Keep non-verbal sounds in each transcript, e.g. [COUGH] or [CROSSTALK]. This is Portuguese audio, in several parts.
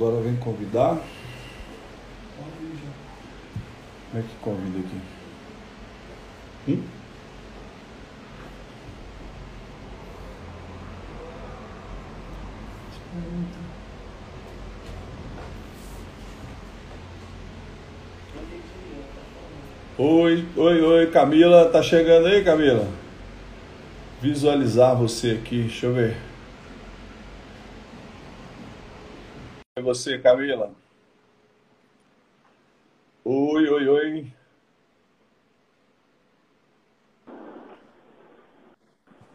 Agora vem convidar. Como é que convida aqui? Hum? Oi, oi, oi, Camila, tá chegando aí, Camila? Visualizar você aqui, deixa eu ver. É você, Camila? Oi, oi, oi.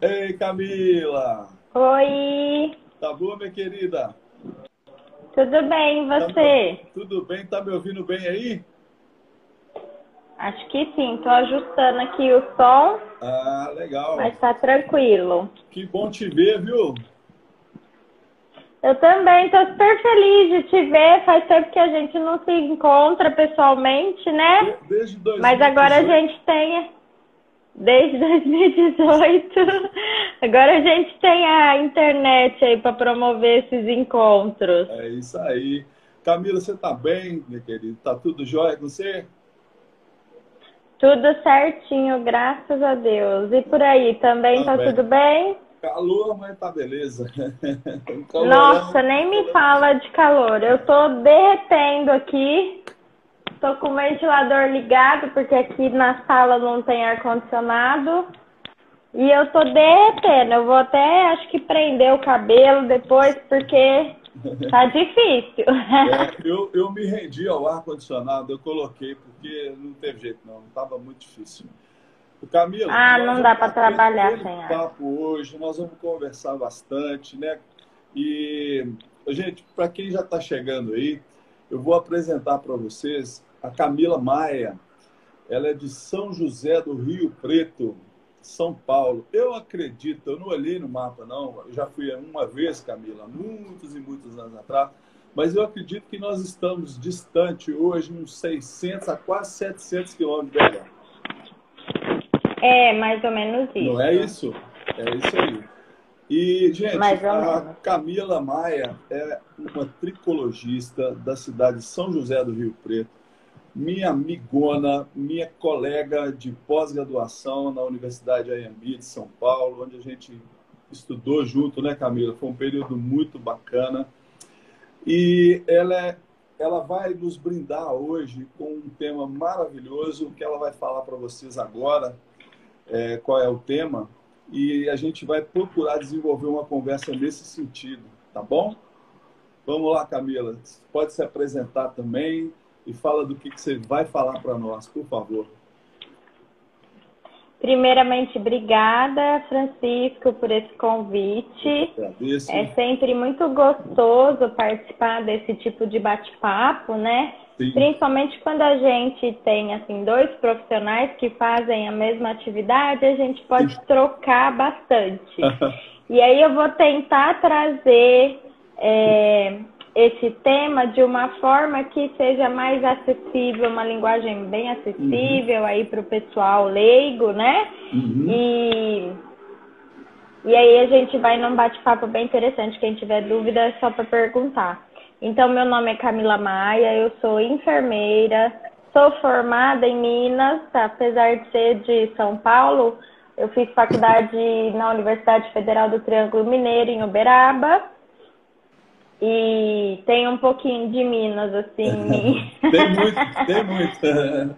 Ei, Camila! Oi! Tá boa, minha querida? Tudo bem, e você? Tá, tudo bem, tá me ouvindo bem aí? Acho que sim, tô ajustando aqui o som. Ah, legal. Mas tá tranquilo. Que bom te ver, viu? Eu também tô super feliz de te ver. Faz tempo que a gente não se encontra pessoalmente, né? Desde 2018. Mas agora a gente tem. Desde [LAUGHS] 2018. Agora a gente tem a internet aí para promover esses encontros. É isso aí. Camila, você tá bem, minha querida? Tá tudo jóia com você? Tudo certinho, graças a Deus. E por aí, também tá, tá tudo bem? Calor, mas tá beleza. [LAUGHS] Nossa, nem me fala de calor. Eu tô derretendo aqui. Tô com o ventilador ligado, porque aqui na sala não tem ar-condicionado. E eu tô derretendo. Eu vou até, acho que prender o cabelo depois, porque tá [LAUGHS] difícil. [LAUGHS] É, eu, eu me rendi ao ar-condicionado, eu coloquei, porque não teve jeito não, tava muito difícil. O Camilo, ah, não dá para trabalhar sem ar. papo hoje, nós vamos conversar bastante, né? E, gente, para quem já está chegando aí, eu vou apresentar para vocês a Camila Maia. Ela é de São José do Rio Preto, São Paulo. Eu acredito, eu não olhei no mapa, não. Eu já fui uma vez, Camila, muitos e muitos anos atrás. Mas eu acredito que nós estamos distante hoje, uns 600 a quase 700 quilômetros de BH. É, mais ou menos isso. Não é isso? É isso aí. E, gente, a Camila Maia é uma tricologista da cidade de São José do Rio Preto, minha amigona, minha colega de pós-graduação na Universidade Ayambi de São Paulo, onde a gente estudou junto, né, Camila? Foi um período muito bacana. E ela, é, ela vai nos brindar hoje com um tema maravilhoso que ela vai falar para vocês agora, é, qual é o tema e a gente vai procurar desenvolver uma conversa nesse sentido, tá bom? Vamos lá, Camila. Pode se apresentar também e fala do que, que você vai falar para nós, por favor. Primeiramente, obrigada, Francisco, por esse convite. Agradeço. É sempre muito gostoso participar desse tipo de bate-papo, né? Sim. Principalmente quando a gente tem assim dois profissionais que fazem a mesma atividade, a gente pode Sim. trocar bastante. [LAUGHS] e aí eu vou tentar trazer é, esse tema de uma forma que seja mais acessível, uma linguagem bem acessível uhum. aí para o pessoal leigo, né? Uhum. E, e aí a gente vai num bate-papo bem interessante. Quem tiver dúvida é só para perguntar. Então, meu nome é Camila Maia, eu sou enfermeira, sou formada em Minas, apesar de ser de São Paulo, eu fiz faculdade na Universidade Federal do Triângulo Mineiro, em Uberaba. E tem um pouquinho de Minas, assim. [LAUGHS] tem muito, tem muito. [LAUGHS]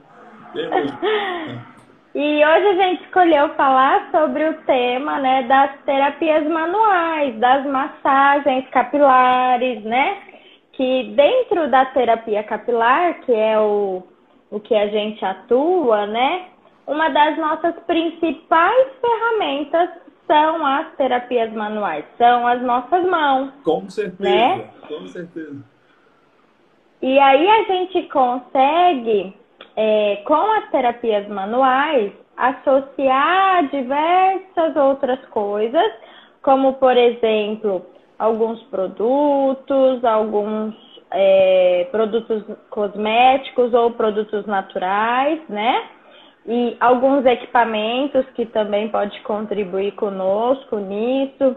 tem muito. E hoje a gente escolheu falar sobre o tema né, das terapias manuais, das massagens capilares, né? Que dentro da terapia capilar, que é o, o que a gente atua, né? Uma das nossas principais ferramentas são as terapias manuais, são as nossas mãos. Com certeza, né? com certeza. E aí a gente consegue, é, com as terapias manuais, associar diversas outras coisas, como por exemplo alguns produtos, alguns é, produtos cosméticos ou produtos naturais, né? E alguns equipamentos que também pode contribuir conosco nisso.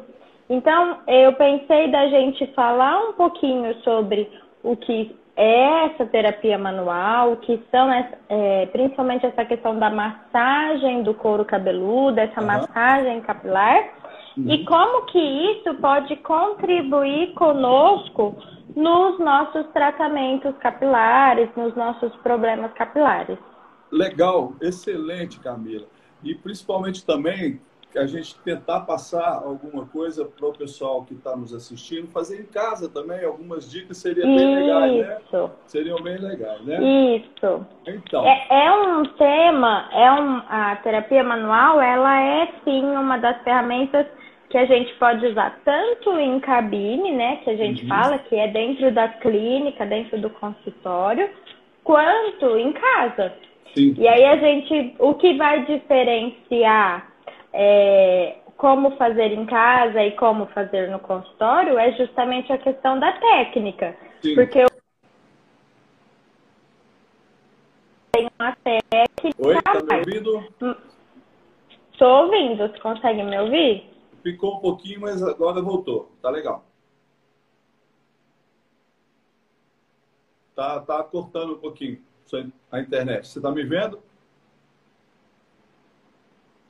Então, eu pensei da gente falar um pouquinho sobre o que é essa terapia manual, o que são é, principalmente essa questão da massagem do couro cabeludo, essa uhum. massagem capilar, uhum. e como que isso pode contribuir conosco nos nossos tratamentos capilares, nos nossos problemas capilares. Legal, excelente, Camila. E principalmente também a gente tentar passar alguma coisa para o pessoal que está nos assistindo, fazer em casa também, algumas dicas seriam bem legais, né? Seriam bem legais, né? Isso. Então. É, é um tema, é um, a terapia manual, ela é sim uma das ferramentas que a gente pode usar tanto em cabine, né, que a gente uhum. fala que é dentro da clínica, dentro do consultório, quanto em casa. Sim. E aí a gente, o que vai diferenciar é, como fazer em casa e como fazer no consultório é justamente a questão da técnica. Sim. Porque eu tenho uma técnica. Oi, tá me ouvindo? Estou ouvindo, você consegue me ouvir? Ficou um pouquinho, mas agora voltou. Tá legal. Tá, tá cortando um pouquinho a internet. Você tá me vendo?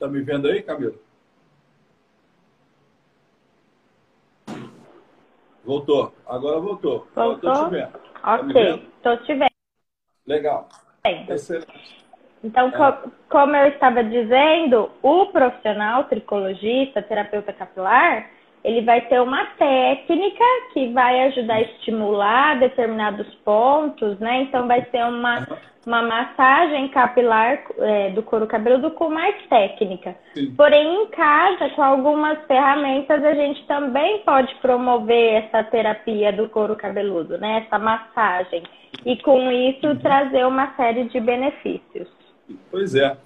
Tá me vendo aí, Camila? Voltou. Agora voltou. Voltou? Agora tô te vendo. Tá ok, tá tô te vendo. Legal. Excelente. Então, é. como eu estava dizendo, o profissional tricologista, terapeuta capilar, ele vai ter uma técnica que vai ajudar a estimular determinados pontos, né? Então, vai ser uma, uma massagem capilar é, do couro cabeludo com mais técnica. Sim. Porém, em casa, com algumas ferramentas, a gente também pode promover essa terapia do couro cabeludo, né? Essa massagem. E com isso, uhum. trazer uma série de benefícios. Pois é.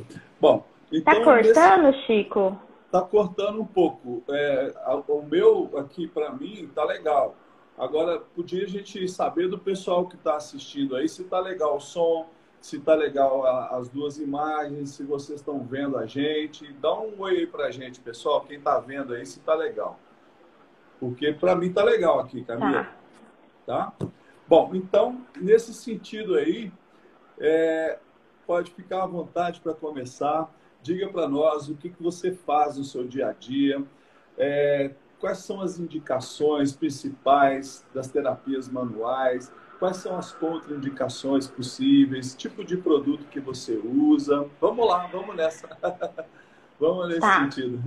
Bom, então. Tá cortando, nesse... Chico? Tá cortando um pouco. É, meu aqui, para mim, tá legal. Agora, podia a gente saber do pessoal que está assistindo aí se tá legal o som, se tá legal a, as duas imagens, se vocês estão vendo a gente. Dá um oi aí pra gente, pessoal. Quem tá vendo aí, se tá legal. Porque para mim tá legal aqui, Camila. Tá. tá? Bom, então, nesse sentido aí, é, pode ficar à vontade para começar. Diga para nós o que, que você faz no seu dia a dia, é, quais são as indicações principais das terapias manuais, quais são as contraindicações possíveis, tipo de produto que você usa. Vamos lá, vamos nessa. [LAUGHS] vamos nesse tá. sentido.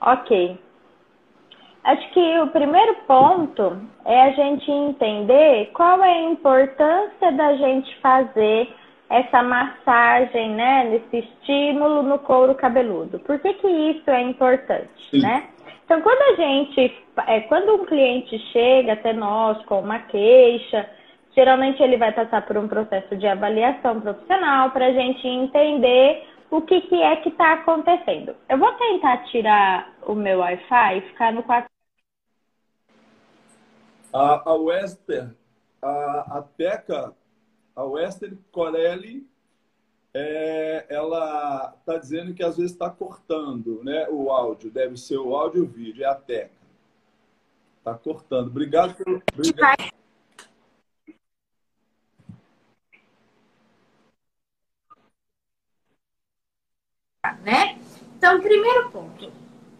Ok. Acho que o primeiro ponto é a gente entender qual é a importância da gente fazer essa massagem, né, nesse estímulo no couro cabeludo. Por que, que isso é importante, Sim. né? Então, quando a gente, é, quando um cliente chega até nós com uma queixa, geralmente ele vai passar por um processo de avaliação profissional para a gente entender o que, que é que está acontecendo. Eu vou tentar tirar o meu Wi-Fi e ficar no quarto. A, a Wester, a, a Teca a Western Corelli, é, ela está dizendo que às vezes está cortando né, o áudio. Deve ser o áudio e o vídeo, é a Teca. Está cortando. Obrigado pelo. Obrigado. Né? Então, primeiro ponto,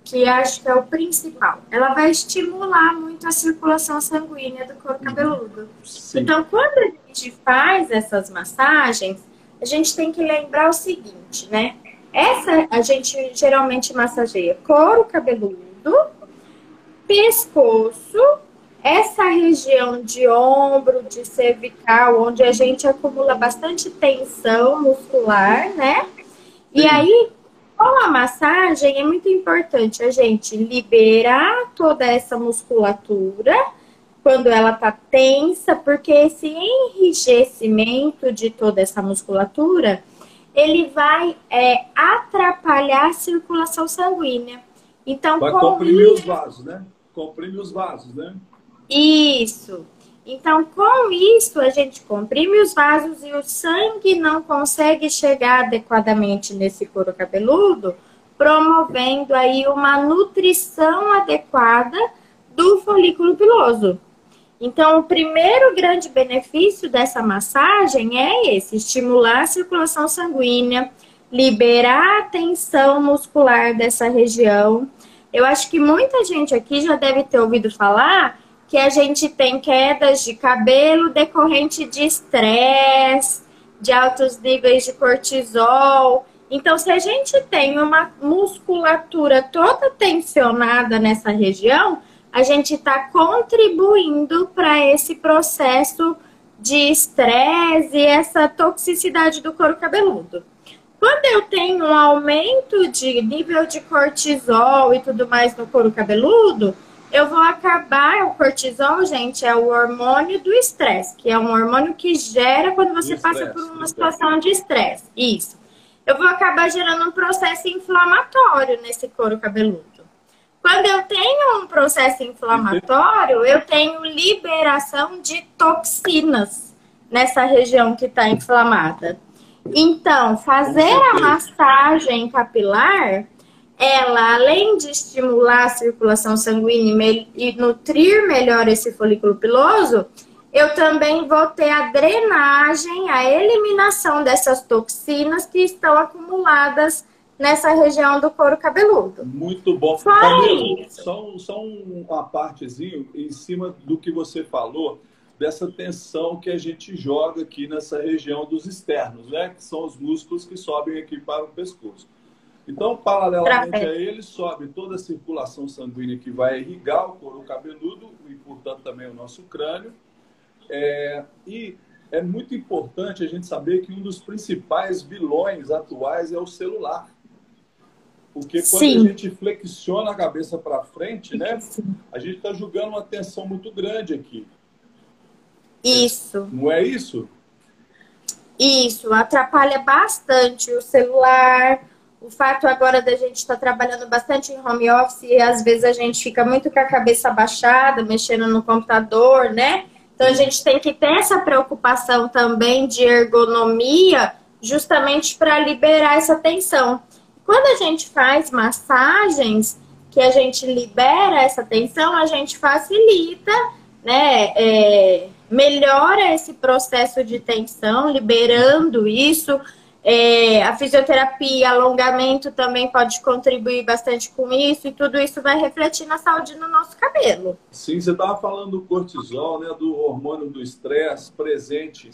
que acho que é o principal. Ela vai estimular muito a circulação sanguínea do couro cabeludo. Sim. Então, quando a gente faz essas massagens, a gente tem que lembrar o seguinte, né? Essa a gente geralmente massageia couro cabeludo, pescoço, essa região de ombro, de cervical, onde a gente acumula bastante tensão muscular, né? E aí, com a massagem, é muito importante a gente liberar toda essa musculatura quando ela tá tensa, porque esse enrijecimento de toda essa musculatura, ele vai é, atrapalhar a circulação sanguínea. Então, vai comprimir isso... os vasos, né? Comprime os vasos, né? Isso. Então, com isso, a gente comprime os vasos e o sangue não consegue chegar adequadamente nesse couro cabeludo, promovendo aí uma nutrição adequada do folículo piloso. Então, o primeiro grande benefício dessa massagem é esse: estimular a circulação sanguínea, liberar a tensão muscular dessa região. Eu acho que muita gente aqui já deve ter ouvido falar que a gente tem quedas de cabelo decorrente de estresse, de altos níveis de cortisol. Então, se a gente tem uma musculatura toda tensionada nessa região, a gente está contribuindo para esse processo de estresse e essa toxicidade do couro cabeludo. Quando eu tenho um aumento de nível de cortisol e tudo mais no couro cabeludo, eu vou acabar. O cortisol, gente, é o hormônio do estresse, que é um hormônio que gera quando você passa por uma situação de estresse. Isso. Eu vou acabar gerando um processo inflamatório nesse couro cabeludo. Quando eu tenho um processo inflamatório, eu tenho liberação de toxinas nessa região que está inflamada. Então, fazer a massagem capilar, ela, além de estimular a circulação sanguínea e nutrir melhor esse folículo piloso, eu também vou ter a drenagem, a eliminação dessas toxinas que estão acumuladas nessa região do couro cabeludo. Muito bom. Camilo, só, só uma partezinha em cima do que você falou, dessa tensão que a gente joga aqui nessa região dos externos, né? Que são os músculos que sobem aqui para o pescoço. Então, paralelamente a ele, sobe toda a circulação sanguínea que vai irrigar o couro cabeludo e, portanto, também o nosso crânio. É, e é muito importante a gente saber que um dos principais vilões atuais é o celular. Porque quando Sim. a gente flexiona a cabeça para frente, né? Sim. A gente está jogando uma tensão muito grande aqui. Isso. Não é isso? Isso, atrapalha bastante o celular. O fato agora da gente estar tá trabalhando bastante em home office e às vezes a gente fica muito com a cabeça baixada, mexendo no computador, né? Então a gente tem que ter essa preocupação também de ergonomia, justamente para liberar essa tensão. Quando a gente faz massagens, que a gente libera essa tensão, a gente facilita, né? É, melhora esse processo de tensão, liberando isso. É, a fisioterapia, alongamento também pode contribuir bastante com isso, e tudo isso vai refletir na saúde no nosso cabelo. Sim, você estava falando do cortisol, né, do hormônio do estresse presente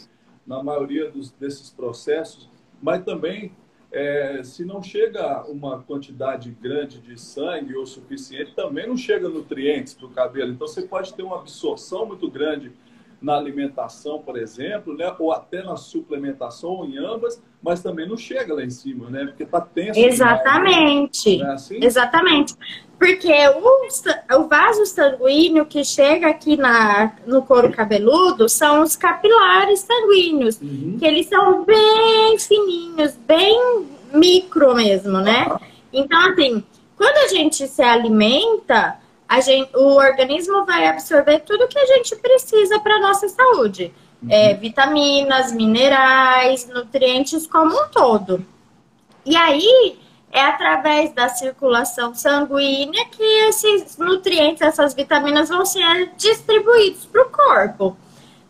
na maioria dos, desses processos, mas também é, se não chega uma quantidade grande de sangue ou suficiente, também não chega nutrientes para o cabelo. Então você pode ter uma absorção muito grande na alimentação, por exemplo, né? ou até na suplementação, ou em ambas, mas também não chega lá em cima, né? Porque está tenso. Exatamente. Demais, né? é assim? Exatamente. Porque o, o vaso sanguíneo que chega aqui na, no couro cabeludo são os capilares sanguíneos, uhum. que eles são bem fininhos, bem micro mesmo, né? Uhum. Então, assim, quando a gente se alimenta, a gente, o organismo vai absorver tudo que a gente precisa para nossa saúde. Uhum. É, vitaminas, minerais, nutrientes como um todo. E aí, é através da circulação sanguínea que esses nutrientes, essas vitaminas vão ser distribuídos para o corpo.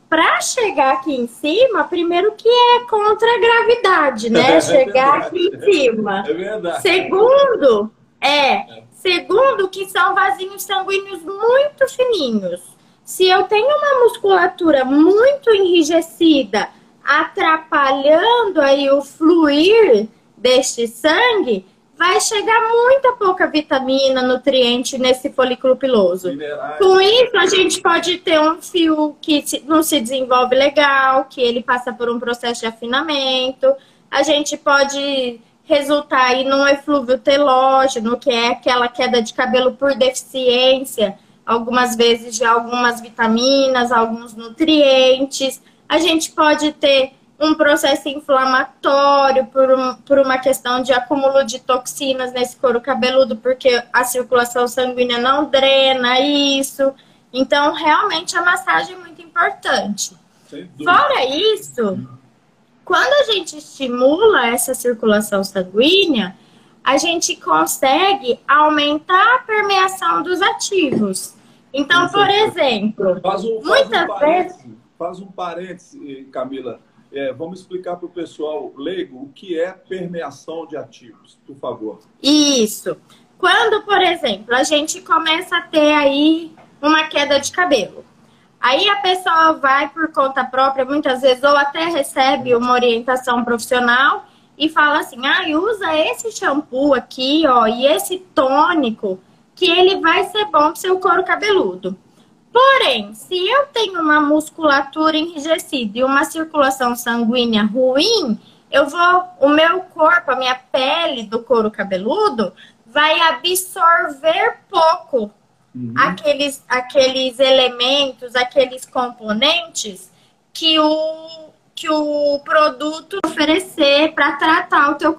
Para chegar aqui em cima, primeiro que é contra a gravidade, né? [LAUGHS] É chegar aqui em cima. É verdade. Segundo, é. Segundo, que são vasinhos sanguíneos muito fininhos. Se eu tenho uma musculatura muito enrijecida, atrapalhando aí o fluir deste sangue, vai chegar muita pouca vitamina, nutriente nesse folículo piloso. Minerais. Com isso, a gente pode ter um fio que não se desenvolve legal, que ele passa por um processo de afinamento. A gente pode resultar aí num eflúvio telógeno, que é aquela queda de cabelo por deficiência, algumas vezes de algumas vitaminas, alguns nutrientes. A gente pode ter um processo inflamatório por, um, por uma questão de acúmulo de toxinas nesse couro cabeludo, porque a circulação sanguínea não drena isso. Então, realmente, a massagem é muito importante. Fora isso, quando a gente estimula essa circulação sanguínea, a gente consegue aumentar a permeação dos ativos. Então, por exemplo, faz um, faz muitas um vezes. Faz um parêntese, Camila. É, vamos explicar para o pessoal leigo o que é permeação de ativos, por favor. Isso. Quando, por exemplo, a gente começa a ter aí uma queda de cabelo. Aí a pessoa vai por conta própria, muitas vezes, ou até recebe uma orientação profissional e fala assim: ah, usa esse shampoo aqui, ó, e esse tônico, que ele vai ser bom para seu couro cabeludo. Porém, se eu tenho uma musculatura enrijecida e uma circulação sanguínea ruim, eu vou, o meu corpo, a minha pele do couro cabeludo vai absorver pouco uhum. aqueles, aqueles elementos, aqueles componentes que o, que o produto oferecer para tratar o teu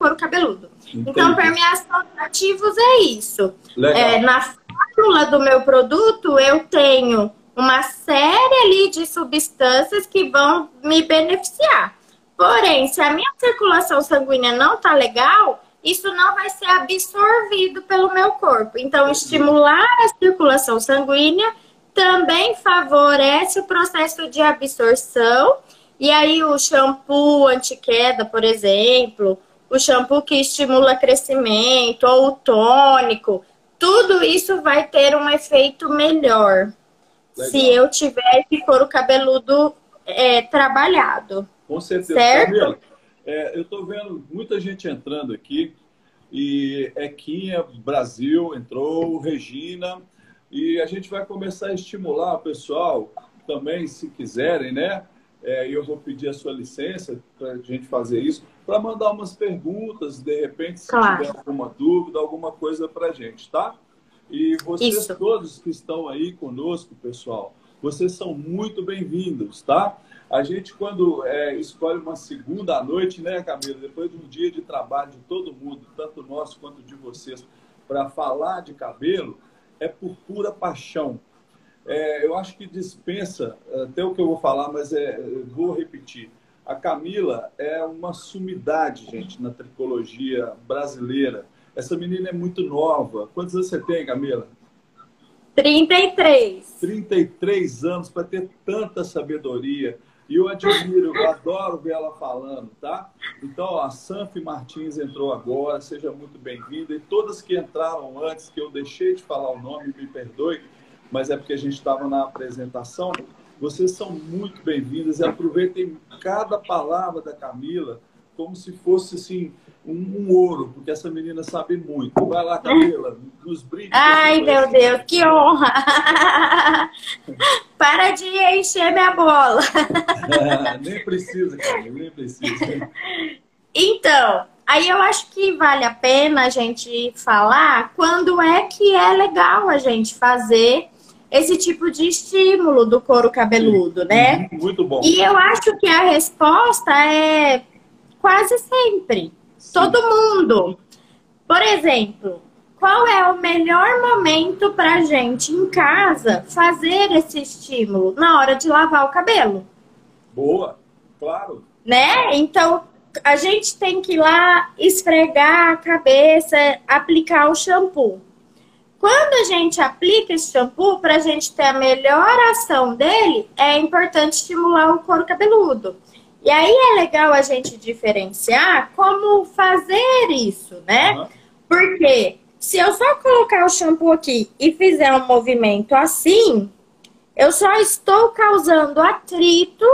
couro cabeludo. Entendi. Então, permeação de ativos é isso. É, na fórmula do meu produto, eu tenho uma série ali de substâncias que vão me beneficiar. Porém, se a minha circulação sanguínea não tá legal, isso não vai ser absorvido pelo meu corpo. Então, estimular a circulação sanguínea também favorece o processo de absorção. E aí, o shampoo anti-queda, por exemplo, o shampoo que estimula crescimento, ou o tônico, tudo isso vai ter um efeito melhor Legal. se eu tiver esse couro cabeludo é, trabalhado. Com certeza. Certo? É, eu estou vendo muita gente entrando aqui e Equinha Brasil entrou, Regina, e a gente vai começar a estimular o pessoal também, se quiserem, né? É, eu vou pedir a sua licença para a gente fazer isso, para mandar umas perguntas, de repente, se claro. tiver alguma dúvida, alguma coisa para a gente, tá? E vocês isso. todos que estão aí conosco, pessoal, vocês são muito bem-vindos, tá? A gente, quando é, escolhe uma segunda noite, né, Camila, depois de um dia de trabalho de todo mundo, tanto nosso quanto de vocês, para falar de cabelo, é por pura paixão é, eu acho que dispensa até o que eu vou falar, mas é, vou repetir. A Camila é uma sumidade, gente, na tricologia brasileira. Essa menina é muito nova. Quantos anos você tem, Camila? 33. 33 anos para ter tanta sabedoria. E eu admiro, eu adoro ver ela falando, tá? Então, ó, a Sanfi Martins entrou agora, seja muito bem-vinda. E todas que entraram antes, que eu deixei de falar o nome, me perdoe, mas é porque a gente estava na apresentação. Vocês são muito bem-vindas e aproveitem cada palavra da Camila como se fosse assim um, um, ouro, porque essa menina sabe muito. Vai lá, Camila, nos brinde. Ai, meu Deus, que honra! [LAUGHS] Para de encher minha bola. [LAUGHS] nem precisa, Camila, nem precisa. Então, aí eu acho que vale a pena a gente falar quando é que é legal a gente fazer esse tipo de estímulo do couro cabeludo, né? Uhum, muito bom. E eu acho que a resposta é quase sempre. Sim. Todo mundo. Por exemplo, qual é o melhor momento para gente em casa fazer esse estímulo? Na hora de lavar o cabelo. Boa, claro. Né? Então, a gente tem que ir lá esfregar a cabeça, aplicar o shampoo. Quando a gente aplica esse shampoo, para a gente ter a melhor ação dele, é importante estimular o couro cabeludo. E aí é legal a gente diferenciar como fazer isso, né? Uhum. Porque se eu só colocar o shampoo aqui e fizer um movimento assim, eu só estou causando atrito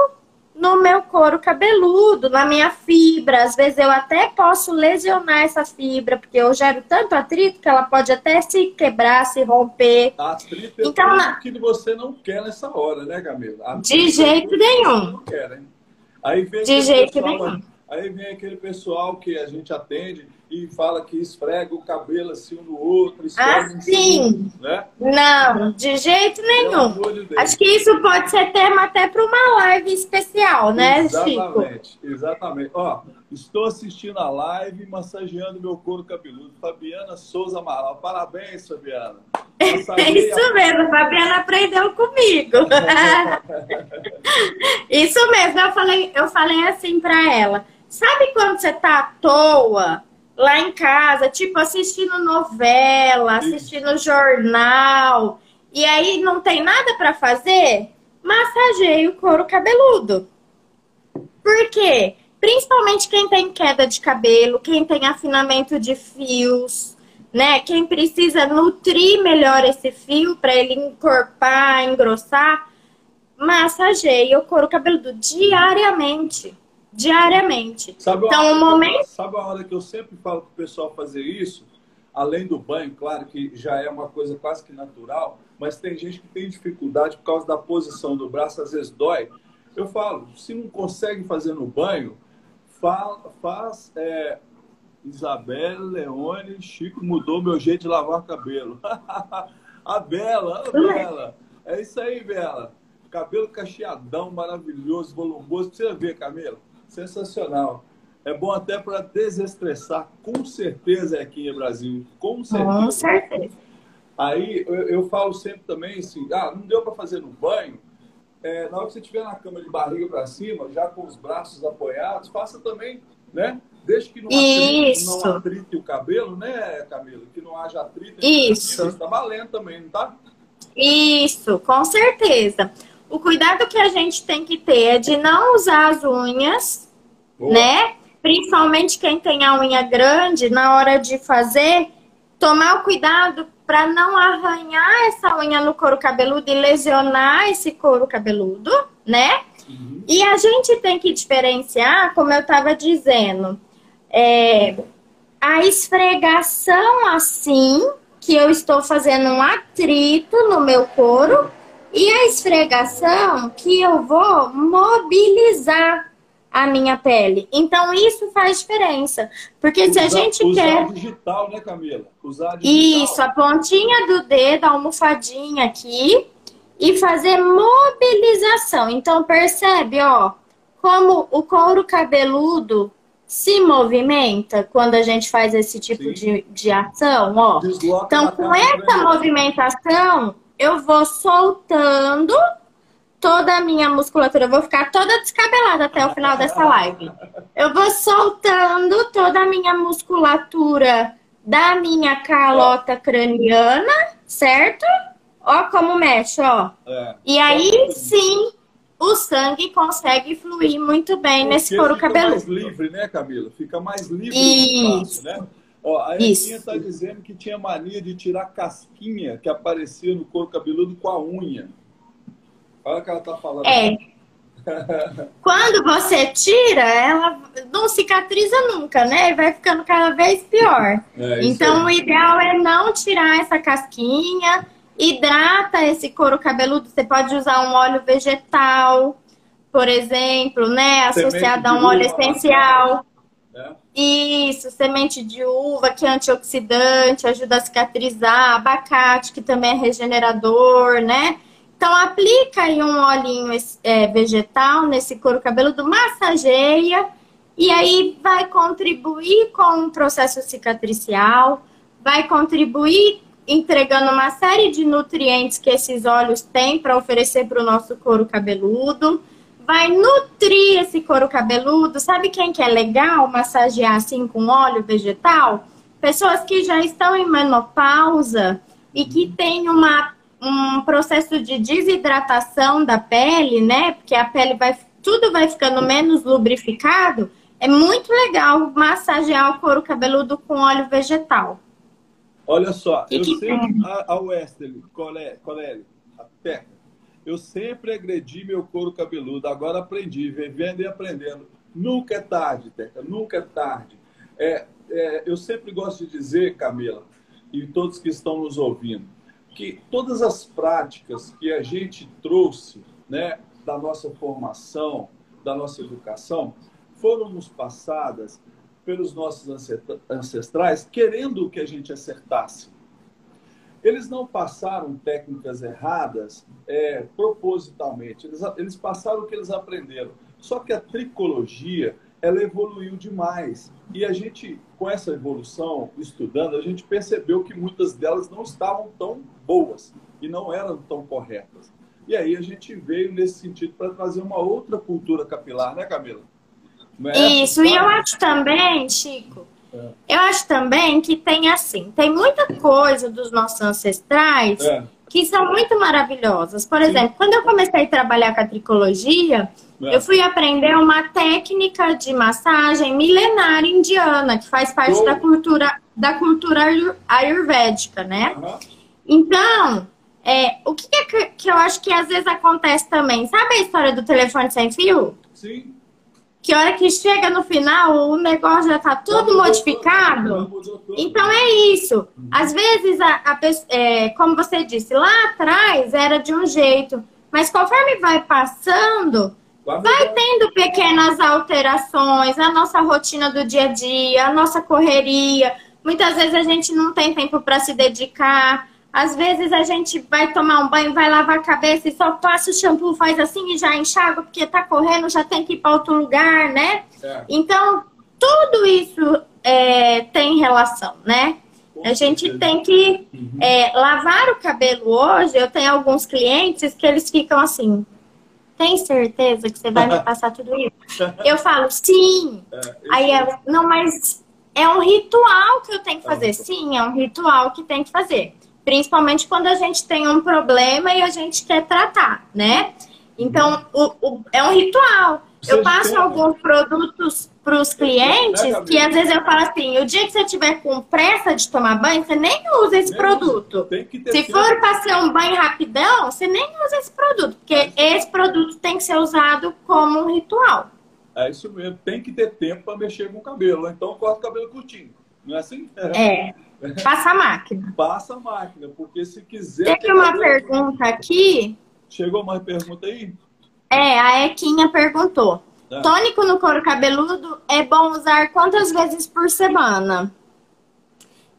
no meu couro cabeludo, na minha fibra. Às vezes eu até posso lesionar essa fibra, porque eu gero tanto atrito que ela pode até se quebrar, se romper. Atrito é então, na... que você não quer nessa hora, né, Camila? Atrito de jeito nenhum. Não quer, hein? Aí vem de jeito pessoal, nenhum. Aí vem aquele pessoal que a gente atende e fala que esfrega o cabelo assim um no outro. Assim? né? Não, de jeito nenhum. De Acho que isso pode ser tema até para uma live especial, né, exatamente, Chico? Exatamente. Ó, estou assistindo a live massageando meu couro cabeludo. Fabiana Souza Amaral. Parabéns, Fabiana. [LAUGHS] É isso a... mesmo, Fabiana aprendeu comigo. [LAUGHS] isso mesmo, eu falei, eu falei assim para ela. Sabe quando você tá à toa lá em casa, tipo assistindo novela, assistindo jornal, e aí não tem nada para fazer, massageie o couro cabeludo. Por quê? Principalmente quem tem queda de cabelo, quem tem afinamento de fios, né? Quem precisa nutrir melhor esse fio para ele encorpar, engrossar, massageie o couro cabeludo diariamente. Diariamente. Sabe então, o momento. Sabe a hora que eu sempre falo para o pessoal fazer isso? Além do banho, claro que já é uma coisa quase que natural, mas tem gente que tem dificuldade por causa da posição do braço, às vezes dói. Eu falo, se não consegue fazer no banho, faz, faz é, Isabela, Leone, Chico mudou meu jeito de lavar cabelo. [LAUGHS] a Bela, a Bela. É isso aí, Bela. Cabelo cacheadão, maravilhoso, volumoso. Você ver, Camila. Sensacional. É bom até para desestressar, com certeza, aqui em Brasil. Com certeza. Com certeza. Aí eu, eu, falo sempre também assim: ah, não deu para fazer no banho. É, na hora que você estiver na cama de barriga para cima, já com os braços apoiados, faça também, né? Desde que não atrite, não atrite o cabelo, né, Camila? Que não haja atrito. Isso. Está valendo também, não tá? Isso, com certeza. O cuidado que a gente tem que ter é de não usar as unhas, Boa. né? Principalmente quem tem a unha grande, na hora de fazer, tomar o cuidado para não arranhar essa unha no couro cabeludo e lesionar esse couro cabeludo, né? Uhum. E a gente tem que diferenciar, como eu estava dizendo, é, a esfregação assim, que eu estou fazendo um atrito no meu couro, e a esfregação que eu vou mobilizar a minha pele. Então isso faz diferença, porque usar, se a gente usar quer usar digital, né, Camila? Usar digital. Isso, a pontinha do dedo, a almofadinha aqui e fazer mobilização. Então percebe, ó, como o couro cabeludo se movimenta quando a gente faz esse tipo de, de ação, ó. Desloca então, com essa movimentação, eu vou soltando toda a minha musculatura. Eu vou ficar toda descabelada até o final dessa live. Eu vou soltando toda a minha musculatura da minha calota craniana, certo? Ó como mexe, ó. É. E aí sim o sangue consegue fluir muito bem Porque nesse couro cabeludo. Fica mais livre, né, Camila? Fica mais livre Isso. Espaço, né? Ó, a Elinha está dizendo que tinha mania de tirar casquinha que aparecia no couro cabeludo com a unha. Olha o que ela está falando. É. [LAUGHS] Quando você tira, ela não cicatriza nunca, né? Vai ficando cada vez pior. É, então, o ideal é não tirar essa casquinha hidrata esse couro cabeludo. Você pode usar um óleo vegetal, por exemplo, né? Associado a um óleo essencial. Isso, semente de uva, que é antioxidante, ajuda a cicatrizar, abacate, que também é regenerador, né? Então, aplica aí um olhinho é, vegetal nesse couro cabeludo, massageia, e aí vai contribuir com o processo cicatricial, vai contribuir entregando uma série de nutrientes que esses óleos têm para oferecer para o nosso couro cabeludo. Vai nutrir esse couro cabeludo. Sabe quem que é legal massagear assim com óleo vegetal? Pessoas que já estão em menopausa e que têm uma, um processo de desidratação da pele, né? Porque a pele vai, tudo vai ficando menos lubrificado. É muito legal massagear o couro cabeludo com óleo vegetal. Olha só, eu sempre, a, a Wesley, Colélio, a Teca, eu sempre agredi meu couro cabeludo, agora aprendi, vivendo e aprendendo. Nunca é tarde, Teca, nunca é tarde. É, é, eu sempre gosto de dizer, Camila, e todos que estão nos ouvindo, que todas as práticas que a gente trouxe né, da nossa formação, da nossa educação, foram nos passadas pelos nossos ancestrais, querendo que a gente acertasse. Eles não passaram técnicas erradas é, propositalmente, eles, eles passaram o que eles aprenderam. Só que a tricologia, ela evoluiu demais. E a gente, com essa evolução, estudando, a gente percebeu que muitas delas não estavam tão boas e não eram tão corretas. E aí a gente veio nesse sentido para trazer uma outra cultura capilar, né, Camila? É? Isso, e eu acho também, Chico. Eu acho também que tem assim, tem muita coisa dos nossos ancestrais é. que são muito maravilhosas. Por exemplo, Sim. quando eu comecei a trabalhar com a tricologia, é. eu fui aprender uma técnica de massagem milenar indiana, que faz parte oh. da cultura da cultura ayurvédica, né? Uhum. Então, é, o que, é que, que eu acho que às vezes acontece também? Sabe a história do telefone sem fio? Sim. Que hora que chega no final, o negócio já tá tudo modificado. Então é isso. Às vezes, a, a é, como você disse, lá atrás era de um jeito, mas conforme vai passando, vai tendo pequenas alterações, a nossa rotina do dia a dia, a nossa correria. Muitas vezes a gente não tem tempo para se dedicar. Às vezes a gente vai tomar um banho, vai lavar a cabeça e só passa o shampoo, faz assim e já enxágua, porque tá correndo, já tem que ir para outro lugar, né? É. Então, tudo isso é, tem relação, né? a gente tem que uhum. é, lavar o cabelo hoje. Eu tenho alguns clientes que eles ficam assim: tem certeza que você vai me [LAUGHS] passar tudo isso? [LAUGHS] Eu falo, sim. É, Aí eu, não, mas é um ritual que eu tenho que fazer. Sim, é um ritual que tem que fazer. Principalmente quando a gente tem um problema e a gente quer tratar, né? Então, o, o, é um ritual. eu passo alguns produtos para os clientes que às vezes eu falo assim: o dia que você tiver com pressa de tomar banho, você nem usa esse produto. Se for para ser um banho rapidão, você nem usa esse produto, porque esse produto tem que ser usado como um ritual. É isso mesmo, tem que ter tempo para mexer com o cabelo. Então corta o cabelo curtinho. Não é assim? É. [LAUGHS] Passa a máquina. Passa a máquina, porque se quiser. Tem uma pergunta aqui. Chegou mais pergunta aí? É, a Equinha perguntou. É. Tônico no couro cabeludo é bom usar quantas vezes por semana?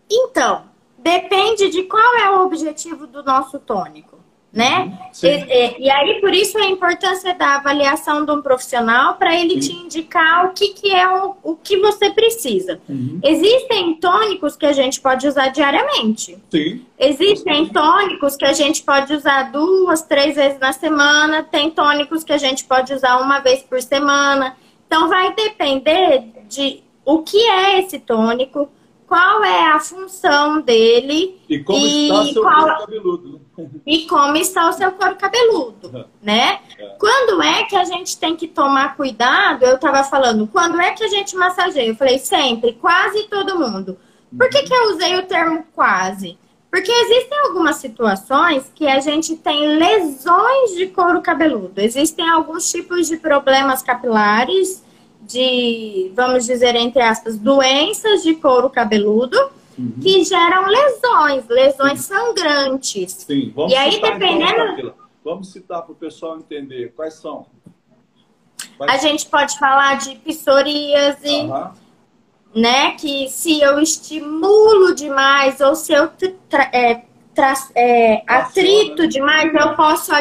Então, depende de qual é o objetivo do nosso tônico né? E, e, e, aí, por isso, a importância da avaliação de um profissional para ele Sim. te indicar o que, que é o, o que você precisa. Uhum. Existem tônicos que a gente pode usar diariamente. Sim. Existem Sim. tônicos que a gente pode usar duas, três vezes na semana. Tem tônicos que a gente pode usar uma vez por semana. Então, vai depender de o que é esse tônico, qual é a função dele e como e está seu qual... cabeludo. E como está o seu couro cabeludo, né? Quando é que a gente tem que tomar cuidado? Eu estava falando, quando é que a gente massageia? Eu falei sempre, quase todo mundo. Por que, que eu usei o termo quase? Porque existem algumas situações que a gente tem lesões de couro cabeludo. Existem alguns tipos de problemas capilares, de, vamos dizer, entre aspas, doenças de couro cabeludo uhum. que geram lesões, lesões Sim. sangrantes. Sim, vamos e aí, citar, então, dependendo. Então, vamos citar para o pessoal entender quais são. Quais... A gente pode falar de psoríase, uhum. né? Que se eu estimulo demais ou se eu é, é, atrito demais, eu posso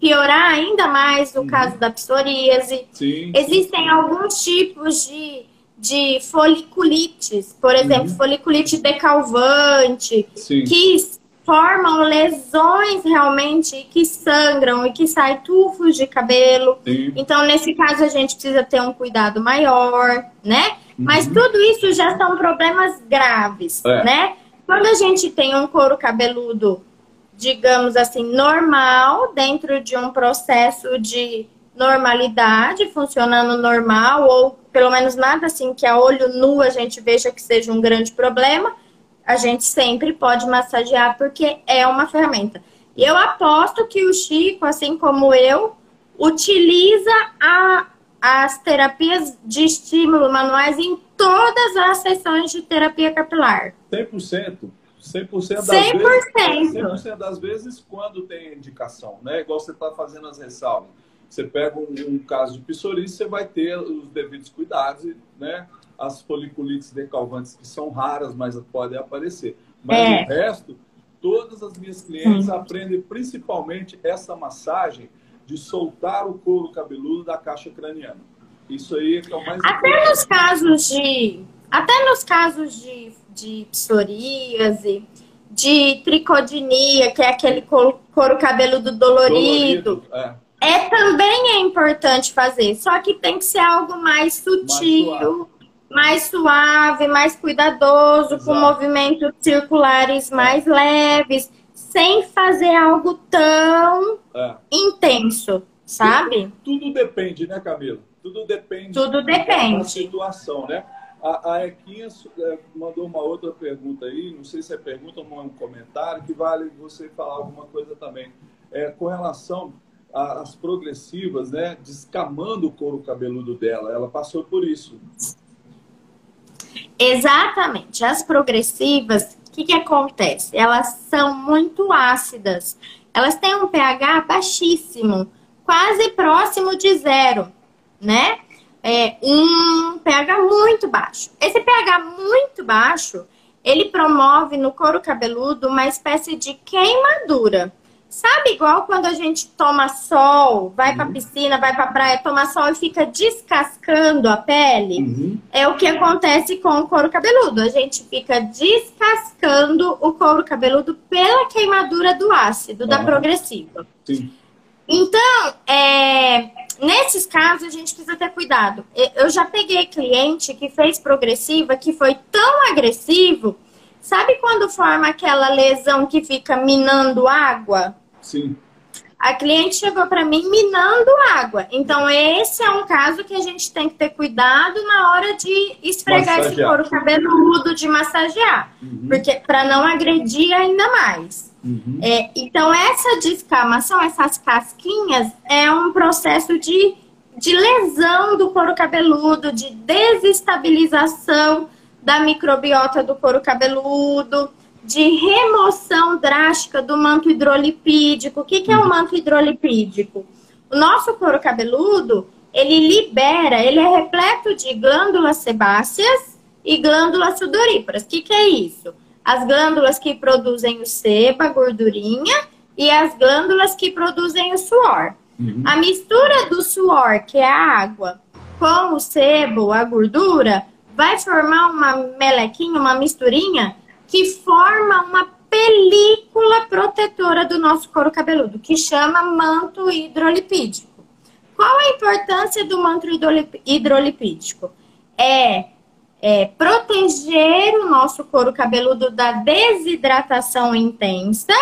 piorar ainda mais o uhum. caso da psoríase. Sim, Existem sim. alguns tipos de de foliculites, por exemplo, uhum. foliculite decalvante, Sim. que formam lesões realmente que sangram e que saem tufos de cabelo. Sim. Então, nesse caso, a gente precisa ter um cuidado maior, né? Uhum. Mas tudo isso já são problemas graves, é. né? Quando a gente tem um couro cabeludo, digamos assim, normal, dentro de um processo de normalidade, funcionando normal, ou pelo menos nada assim que a olho nu a gente veja que seja um grande problema, a gente sempre pode massagear porque é uma ferramenta. E eu aposto que o Chico, assim como eu, utiliza a, as terapias de estímulo manuais em todas as sessões de terapia capilar. 100%. 100% das 100%. vezes, 100% das vezes quando tem indicação, né? Igual você está fazendo as ressalvas. Você pega um, um caso de psoríase, você vai ter os devidos cuidados, né? As foliculites decalvantes que são raras, mas podem aparecer. Mas é. o resto, todas as minhas clientes aprendem principalmente essa massagem de soltar o couro cabeludo da caixa craniana. Isso aí é que é o mais Até importante. nos casos de até nos casos de, de psoríase, de tricodinia, que é aquele couro, couro cabeludo dolorido, dolorido é é também é importante fazer, só que tem que ser algo mais sutil, mais suave, mais, suave, mais cuidadoso, Exato. com movimentos circulares mais leves, sem fazer algo tão é. intenso, sabe? Tudo, tudo, depende, né, Camila? Tudo depende. Tudo depende. Da situação, né? A, a Equinha é, mandou uma outra pergunta aí, não sei se é pergunta ou um comentário, que vale você falar alguma coisa também. É, com relação às progressivas, né, descamando o couro cabeludo dela, ela passou por isso. Exatamente. As progressivas, o que, que acontece? Elas são muito ácidas. Elas têm um pH baixíssimo, quase próximo de zero, né? É um pH muito baixo. Esse pH muito baixo, ele promove no couro cabeludo uma espécie de queimadura. Sabe igual quando a gente toma sol, vai uhum. pra piscina, vai pra praia, toma sol e fica descascando a pele? Uhum. É o que acontece com o couro cabeludo. A gente fica descascando o couro cabeludo pela queimadura do ácido, uhum. da progressiva. Sim. Então, é, nesses casos, a gente precisa ter cuidado. Eu já peguei cliente que fez progressiva que foi tão agressivo Sabe quando forma aquela lesão que fica minando água? Sim. A cliente chegou para mim minando água. Então, esse é um caso que a gente tem que ter cuidado na hora de esfregar massagear. esse couro cabeludo, de massagear. Uhum. Porque para não agredir ainda mais. Uhum. É, então, essa descamação, essas casquinhas, é um processo de, de lesão do couro cabeludo, de desestabilização da microbiota do couro cabeludo, de remoção drástica do manto hidrolipídico. O que, que é o uhum. manto hidrolipídico? O nosso couro cabeludo, ele libera, ele é repleto de glândulas sebáceas e glândulas sudoríparas. O que, que é isso? As glândulas que produzem o sebo, a gordurinha, e as glândulas que produzem o suor. Uhum. A mistura do suor, que é a água, com o sebo, a gordura, vai formar uma melequinha, uma misturinha, que forma uma película protetora do nosso couro cabeludo, que chama manto hidrolipídico. Qual a importância do manto hidrolipídico? É, é proteger o nosso couro cabeludo da desidratação intensa,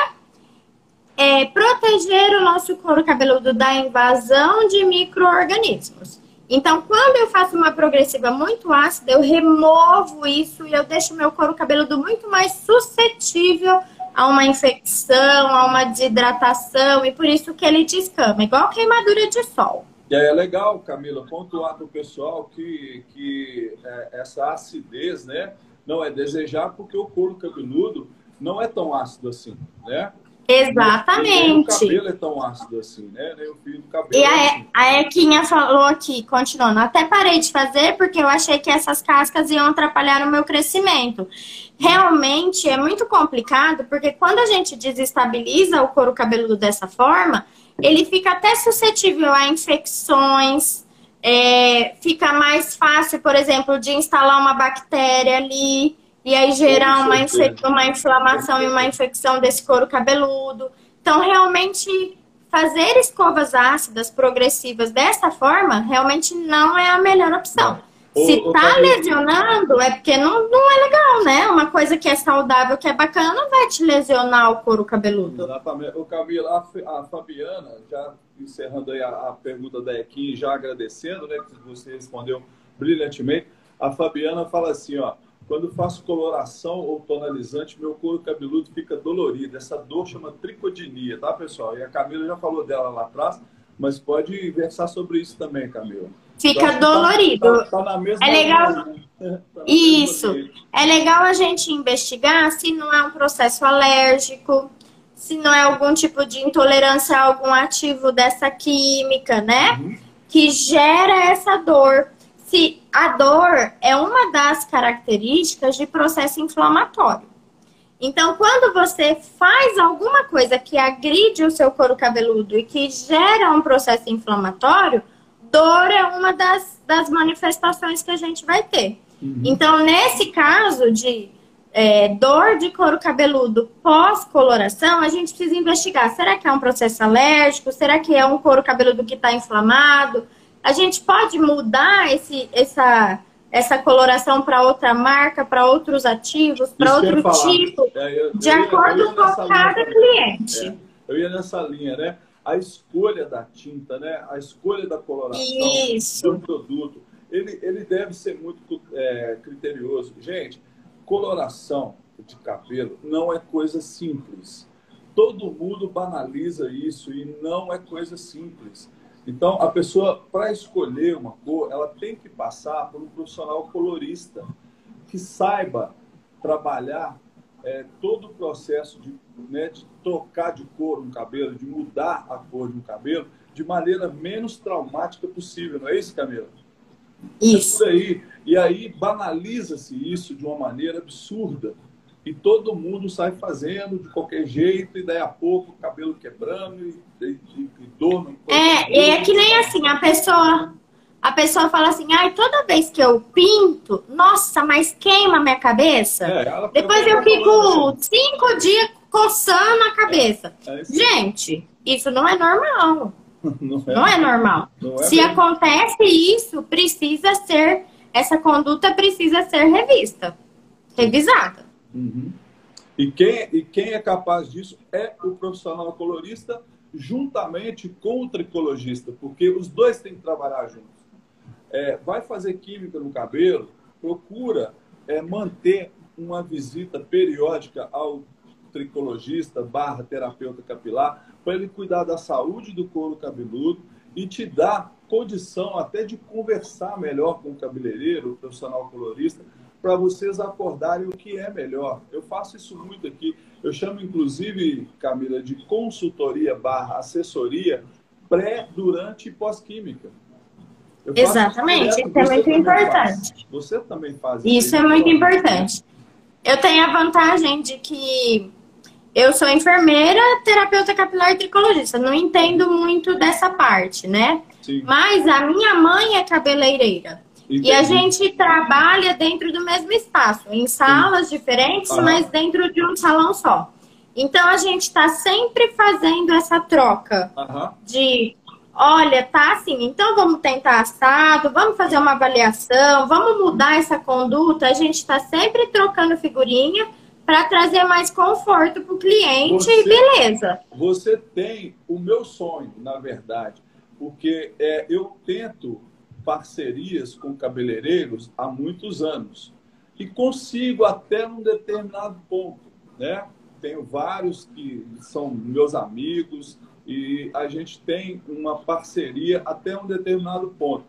é proteger o nosso couro cabeludo da invasão de micro-organismos. Então, quando eu faço uma progressiva muito ácida, eu removo isso e eu deixo meu couro cabeludo muito mais suscetível a uma infecção, a uma desidratação, e por isso que ele descama, igual queimadura de sol. E é legal, Camila, pontuar para o pessoal que, que é, essa acidez né, não é desejar, porque o couro cabeludo não é tão ácido assim, né? Exatamente. O cabelo é tão ácido assim, né? Nem o fio do cabelo. E é a, assim. a Equinha falou aqui, continuando, até parei de fazer porque eu achei que essas cascas iam atrapalhar o meu crescimento. Realmente é muito complicado, porque quando a gente desestabiliza o couro cabeludo dessa forma, ele fica até suscetível a infecções, é, fica mais fácil, por exemplo, de instalar uma bactéria ali e aí gerar uma, uma inflamação e uma infecção desse couro cabeludo. Então, realmente, fazer escovas ácidas progressivas dessa forma realmente não é a melhor opção. Se tá lesionando, é porque não, não é legal, né? Uma coisa que é saudável, que é bacana, não vai te lesionar o couro cabeludo. Exatamente. O Camila, a, a Fabiana, já encerrando aí a, a pergunta da Equim, já agradecendo, né? Que você respondeu brilhantemente. A Fabiana fala assim, ó. Quando faço coloração ou tonalizante, meu couro cabeludo fica dolorido. Essa dor chama tricodinia, tá, pessoal? E a Camila já falou dela lá atrás, mas pode versar sobre isso também, Camila. Fica tá- dolorido. Tá, tá, tá, na mesma é legal. Né? [LAUGHS] Tá isso. É legal a gente investigar se não é um processo alérgico, se não é algum tipo de intolerância a algum ativo dessa química, né? Uhum. Que gera essa dor se a dor é uma das características de processo inflamatório. Então, quando você faz alguma coisa que agride o seu couro cabeludo e que gera um processo inflamatório, dor é uma das, das manifestações que a gente vai ter. Uhum. Então, nesse caso de é, dor de couro cabeludo pós-coloração, a gente precisa investigar. Será que é um processo alérgico? Será que é um couro cabeludo que está inflamado? A gente pode mudar esse, essa, essa coloração para outra marca, para outros ativos, para outro tipo, é, eu, de eu, acordo eu com cada cliente. É, eu ia nessa linha, né? A escolha da tinta, né? A escolha da coloração Isso. do produto, ele, ele deve ser muito é, criterioso. Gente, coloração de cabelo não é coisa simples. Todo mundo banaliza isso e não é coisa simples. Então, a pessoa, para escolher uma cor, ela tem que passar por um profissional colorista que saiba trabalhar é, todo o processo de, né, de trocar de cor um cabelo, de mudar a cor de um cabelo, de maneira menos traumática possível. Não é isso, Camila? Isso. É aí. E aí banaliza-se isso de uma maneira absurda e todo mundo sai fazendo de qualquer jeito, e daí a pouco o cabelo quebrando e, e, e dor no É, e é que nem assim, a pessoa. A pessoa fala assim, ai, toda vez que eu pinto, nossa, mas queima a minha cabeça. É, Depois eu fico cinco dias coçando a cabeça. É, é Gente, isso não é normal. [LAUGHS] não, é, não é normal. Não é Se acontece isso, precisa ser, essa conduta precisa ser revista, revisada. Uhum. E, quem, e quem é capaz disso é o profissional colorista, juntamente com o tricologista, porque os dois têm que trabalhar juntos. É, vai fazer química no cabelo, procura é, manter uma visita periódica ao tricologista barra terapeuta capilar para ele cuidar da saúde do couro cabeludo e te dar condição até de conversar melhor com o cabeleireiro, o profissional colorista, para vocês acordarem o que é melhor. Eu faço isso muito aqui. Eu chamo, inclusive, Camila, de consultoria barra assessoria pré, durante e pós-química. Exatamente, isso é muito importante. Faz. Você também faz isso. Isso é muito importante. Eu tenho a vantagem de que eu sou enfermeira, terapeuta capilar e tricologista. Não entendo muito dessa parte, né? Sim. Mas a minha mãe é cabeleireira. Entendi. E a gente trabalha dentro do mesmo espaço, em salas Sim. diferentes, mas dentro de um salão só. Então a gente está sempre fazendo essa troca de olha, tá assim, então vamos tentar assado, vamos fazer uma avaliação, vamos mudar essa conduta. A gente está sempre trocando figurinha para trazer mais conforto para o cliente você, e beleza. Você tem o meu sonho, na verdade, porque é, eu tento parcerias com cabeleireiros há muitos anos e consigo até num determinado ponto, né? Tenho vários que são meus amigos e a gente tem uma parceria até um determinado ponto.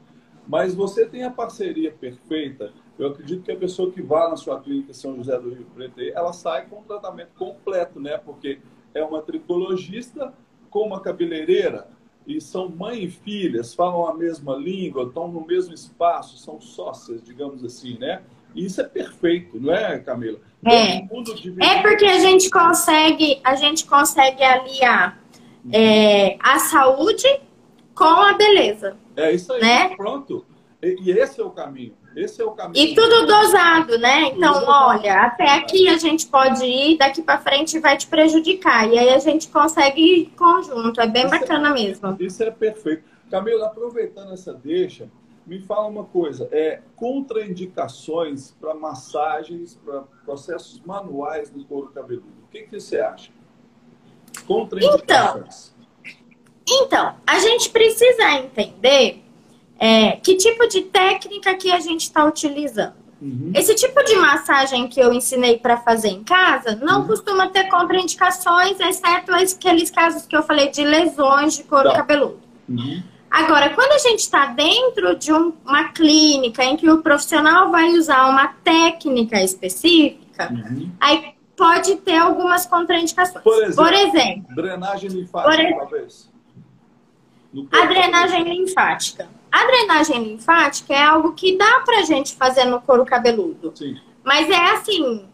Mas você tem a parceria perfeita. Eu acredito que a pessoa que vá na sua clínica São José do Rio Preto, ela sai com um tratamento completo, né? Porque é uma tricologista com uma cabeleireira, e são mãe e filhas, falam a mesma língua, estão no mesmo espaço, são sócias, digamos assim, né? E isso é perfeito, não é, Camila? É. É porque a gente consegue, a gente consegue aliar é, a saúde com a beleza. É isso aí, né? pronto. E, e esse é o caminho. Esse é o caminho. E tudo dosado, né? Então, olha, até aqui a gente pode ir, daqui para frente vai te prejudicar. E aí a gente consegue ir conjunto. É bem isso é bacana é, mesmo. Isso é perfeito. Camila, aproveitando essa deixa, me fala uma coisa. É contraindicações para massagens, para processos manuais no couro cabeludo. O que, que você acha? Contraindicações. Então, então, a gente precisa entender é, que tipo de técnica que a gente está utilizando. Uhum. Esse tipo de massagem que eu ensinei para fazer em casa não uhum. costuma ter contraindicações, exceto aqueles casos que eu falei de lesões de couro tá. cabeludo. Uhum. Agora, quando a gente está dentro de um, uma clínica em que o profissional vai usar uma técnica específica, uhum. aí pode ter algumas contraindicações. Por exemplo, Por exemplo drenagem linfática, talvez. A drenagem linfática. A drenagem linfática é algo que dá pra gente fazer no couro cabeludo. Sim. Mas é assim,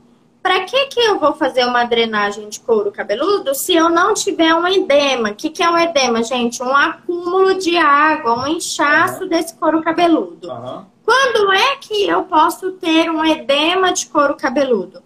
para que que eu vou fazer uma drenagem de couro cabeludo se eu não tiver um edema? O que, que é um edema, gente? Um acúmulo de água, um inchaço uhum. desse couro cabeludo. Uhum. Quando é que eu posso ter um edema de couro cabeludo?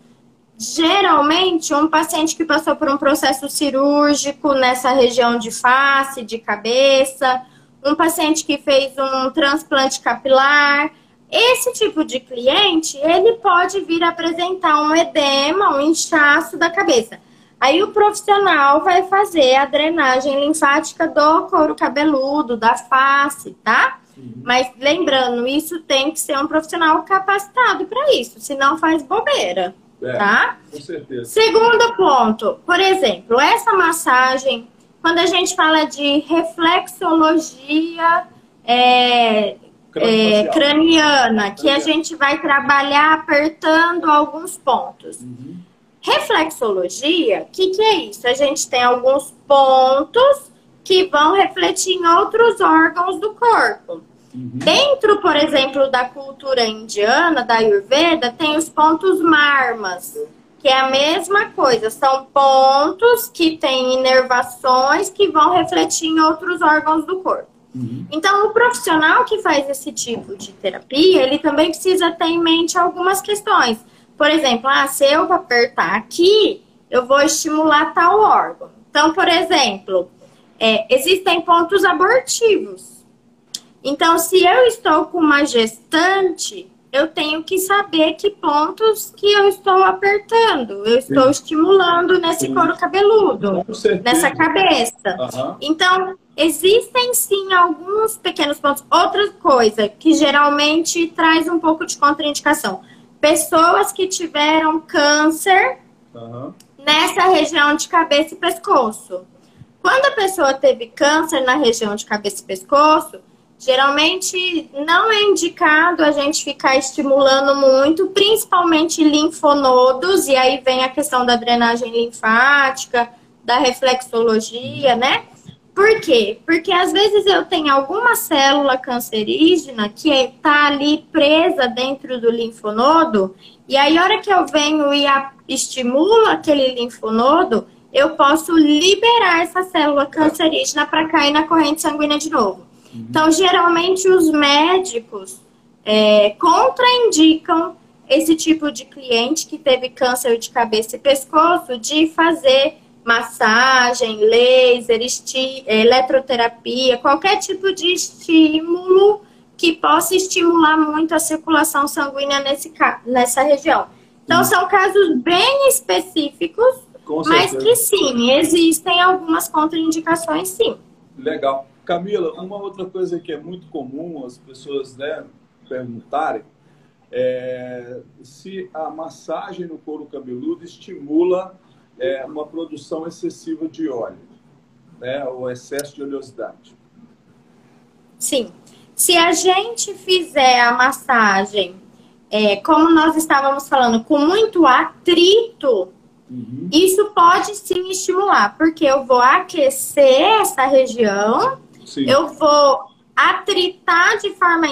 Geralmente, um paciente que passou por um processo cirúrgico nessa região de face, de cabeça, um paciente que fez um transplante capilar, Esse tipo de cliente, ele pode vir apresentar um edema, um inchaço da cabeça. Aí o profissional vai fazer a drenagem linfática do couro cabeludo, da face, tá? Mas lembrando, isso tem que ser um profissional capacitado para isso, senão faz bobeira, é, tá? Com certeza. Segundo ponto, por exemplo, essa massagem, quando a gente fala de reflexologia é, é, craniana, que a gente vai trabalhar apertando alguns pontos. Uhum. Reflexologia, o que, que é isso? A gente tem alguns pontos que vão refletir em outros órgãos do corpo. Uhum. Dentro, por exemplo, da cultura indiana, da Ayurveda, tem os pontos marmas, que é a mesma coisa, são pontos que têm inervações que vão refletir em outros órgãos do corpo. Uhum. Então, o profissional que faz esse tipo de terapia, ele também precisa ter em mente algumas questões. Por exemplo, ah, se eu apertar aqui, eu vou estimular tal órgão. Então, por exemplo, é, existem pontos abortivos. Então, se eu estou com uma gestante, eu tenho que saber que pontos que eu estou apertando, eu estou Sim. estimulando nesse Sim. couro cabeludo, nessa cabeça. Uhum. Então, existem sim alguns pequenos pontos. Outra coisa que geralmente traz um pouco de contraindicação pessoas que tiveram câncer uhum. nessa região de cabeça e pescoço. Quando a pessoa teve câncer na região de cabeça e pescoço, geralmente não é indicado a gente ficar estimulando muito, principalmente linfonodos, e aí vem a questão da drenagem linfática, da reflexologia, né? Por quê? Porque às vezes eu tenho alguma célula cancerígena que está ali presa dentro do linfonodo, e aí, a hora que eu venho e estimulo aquele linfonodo, eu posso liberar essa célula cancerígena para cair na corrente sanguínea de novo. Uhum. Então, geralmente, os médicos é, contraindicam esse tipo de cliente que teve câncer de cabeça e pescoço de fazer massagem, laser, eletroterapia, qualquer tipo de estímulo que possa estimular muito a circulação sanguínea nesse, nessa região. Então, sim. são casos bem específicos, mas que sim, existem algumas contraindicações, sim. Legal. Camila, uma outra coisa que é muito comum as pessoas né, perguntarem é se a massagem no couro cabeludo estimula é, uma produção excessiva de óleo, né, o excesso de oleosidade. Sim. Se a gente fizer a massagem, é, como nós estávamos falando, com muito atrito, uhum. isso pode sim estimular, porque eu vou aquecer essa região, sim. eu vou atritar de forma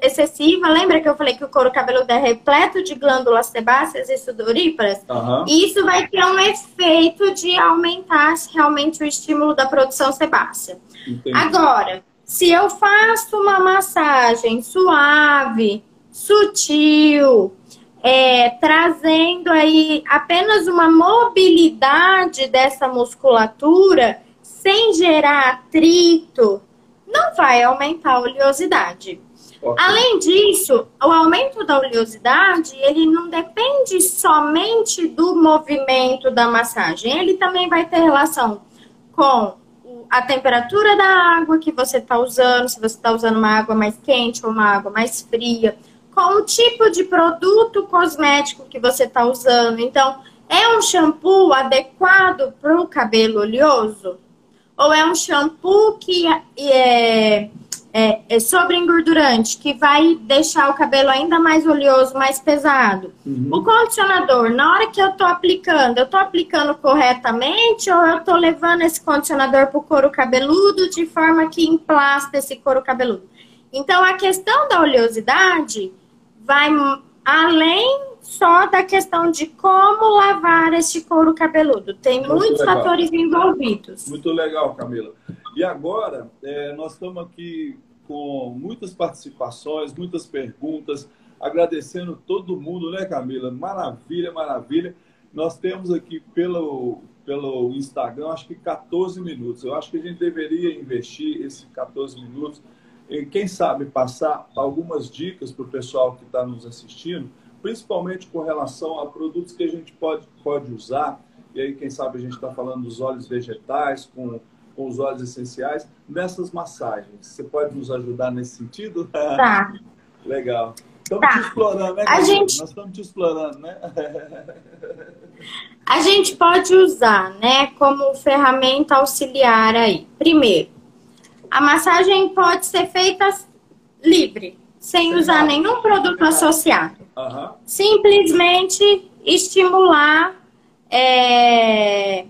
excessiva. Lembra que eu falei que o couro cabeludo é repleto de glândulas sebáceas e sudoríparas? Uhum. E isso vai ter um efeito de aumentar realmente o estímulo da produção sebácea. Entendi. Agora, se eu faço uma massagem suave, sutil, é, trazendo aí apenas uma mobilidade dessa musculatura, sem gerar atrito, não vai aumentar a oleosidade. Okay. Além disso, o aumento da oleosidade, ele não depende somente do movimento da massagem, ele também vai ter relação com a temperatura da água que você está usando, se você está usando uma água mais quente ou uma água mais fria, com o tipo de produto cosmético que você está usando. Então, é um shampoo adequado para o cabelo oleoso? Ou é um shampoo que é, é, é sobre engordurante, que vai deixar o cabelo ainda mais oleoso, mais pesado. Uhum. O condicionador, na hora que eu tô aplicando, eu tô aplicando corretamente ou eu tô levando esse condicionador pro couro cabeludo de forma que emplasta esse couro cabeludo? Então, a questão da oleosidade vai além só da questão de como lavar este couro cabeludo. Tem Muito muitos legal. fatores envolvidos. Muito legal, Camila. E agora, é, nós estamos aqui com muitas participações, muitas perguntas, agradecendo todo mundo, né, Camila? Maravilha, maravilha. Nós temos aqui pelo, pelo Instagram, acho que 14 minutos. Eu acho que a gente deveria investir esses 14 minutos quem sabe passar algumas dicas para o pessoal que está nos assistindo, principalmente com relação a produtos que a gente pode, pode usar. E aí, quem sabe, a gente está falando dos óleos vegetais com, com os óleos essenciais, nessas massagens. Você pode nos ajudar nesse sentido? [LAUGHS] Tá. Legal. Estamos tá. te explorando, né? A gente... Nós estamos te explorando, né? a gente pode usar, né, como ferramenta auxiliar aí. Primeiro, a massagem pode ser feita livre, sem usar nenhum produto associado. Uhum. Simplesmente estimular. É...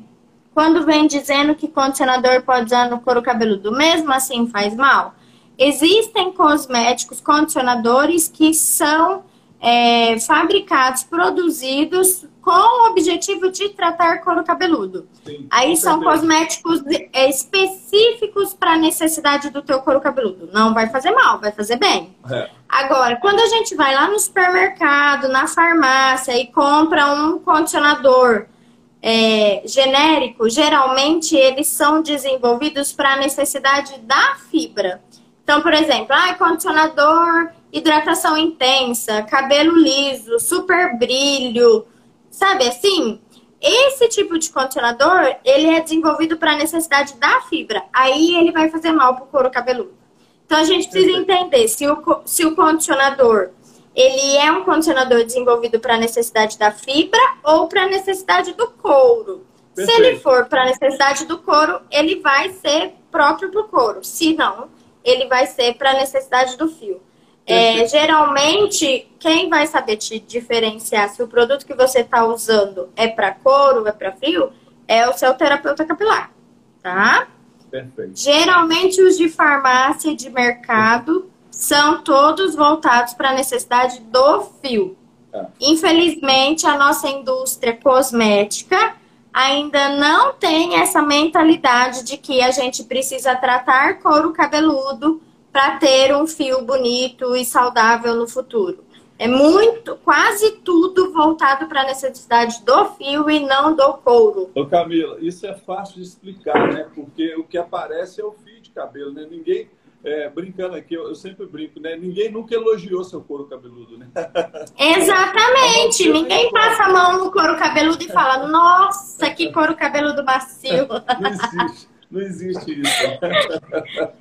Quando vem dizendo que condicionador pode usar no couro cabeludo, mesmo assim faz mal? Existem cosméticos, condicionadores que são é, fabricados, produzidos com o objetivo de tratar couro cabeludo. Sim, Aí são certeza. cosméticos é, específicos para a necessidade do teu couro cabeludo. Não vai fazer mal, vai fazer bem. É. Agora, quando a gente vai lá no supermercado, na farmácia e compra um condicionador é, genérico, geralmente eles são desenvolvidos para a necessidade da fibra. Então, por exemplo, ah, condicionador, hidratação intensa, cabelo liso, super brilho, sabe assim? Esse tipo de condicionador, ele é desenvolvido para a necessidade da fibra. Aí ele vai fazer mal para o couro cabeludo. Então a gente precisa entender se o, se o condicionador ele é um condicionador desenvolvido para a necessidade da fibra ou para a necessidade do couro. Perfeito. Se ele for para a necessidade do couro, ele vai ser próprio para o couro. Se não, ele vai ser para a necessidade do fio. É, geralmente, quem vai saber te diferenciar se o produto que você está usando é para couro, é para fio, é o seu terapeuta capilar, tá? Perfeito. Geralmente, os de farmácia e de mercado são todos voltados para a necessidade do fio. É. Infelizmente, a nossa indústria cosmética ainda não tem essa mentalidade de que a gente precisa tratar couro cabeludo para ter um fio bonito e saudável no futuro. É muito, quase tudo voltado para a necessidade do fio e não do couro. Ô Camila, isso é fácil de explicar, né? Porque o que aparece é o fio de cabelo, né? Ninguém é, brincando aqui, eu, eu, sempre brinco, né? Ninguém nunca elogiou seu couro cabeludo, né? [LAUGHS] Exatamente! Ninguém passa a mão no couro cabeludo e fala, nossa, que couro cabeludo macio. [LAUGHS] Não existe, não existe isso.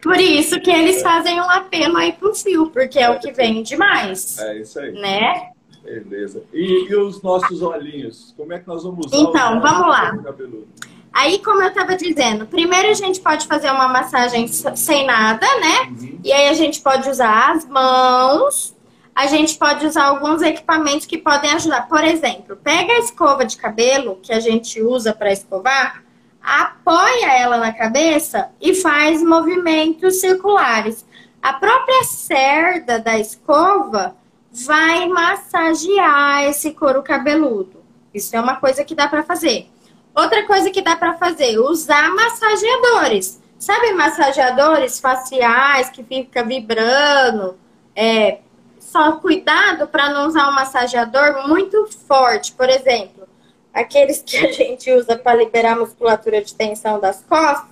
Por isso que eles fazem um apelo aí pro fio, porque é, o que vende mais. É isso aí. Né? Beleza. E, e os nossos olhinhos? Como é que nós vamos usar Então, vamos lá. Cabeludo? Aí, como eu estava dizendo, primeiro a gente pode fazer uma massagem sem nada, né? Uhum. E aí a gente pode usar as mãos, a gente pode usar alguns equipamentos que podem ajudar. Por exemplo, pega a escova de cabelo que a gente usa para escovar, apoia ela na cabeça e faz movimentos circulares. A própria cerda da escova vai massagear esse couro cabeludo. Isso é uma coisa que dá para fazer. Outra coisa que dá para fazer, usar massageadores. Sabe massageadores faciais que fica vibrando? É, só cuidado para não usar um massageador muito forte. Por exemplo, aqueles que a gente usa para liberar a musculatura de tensão das costas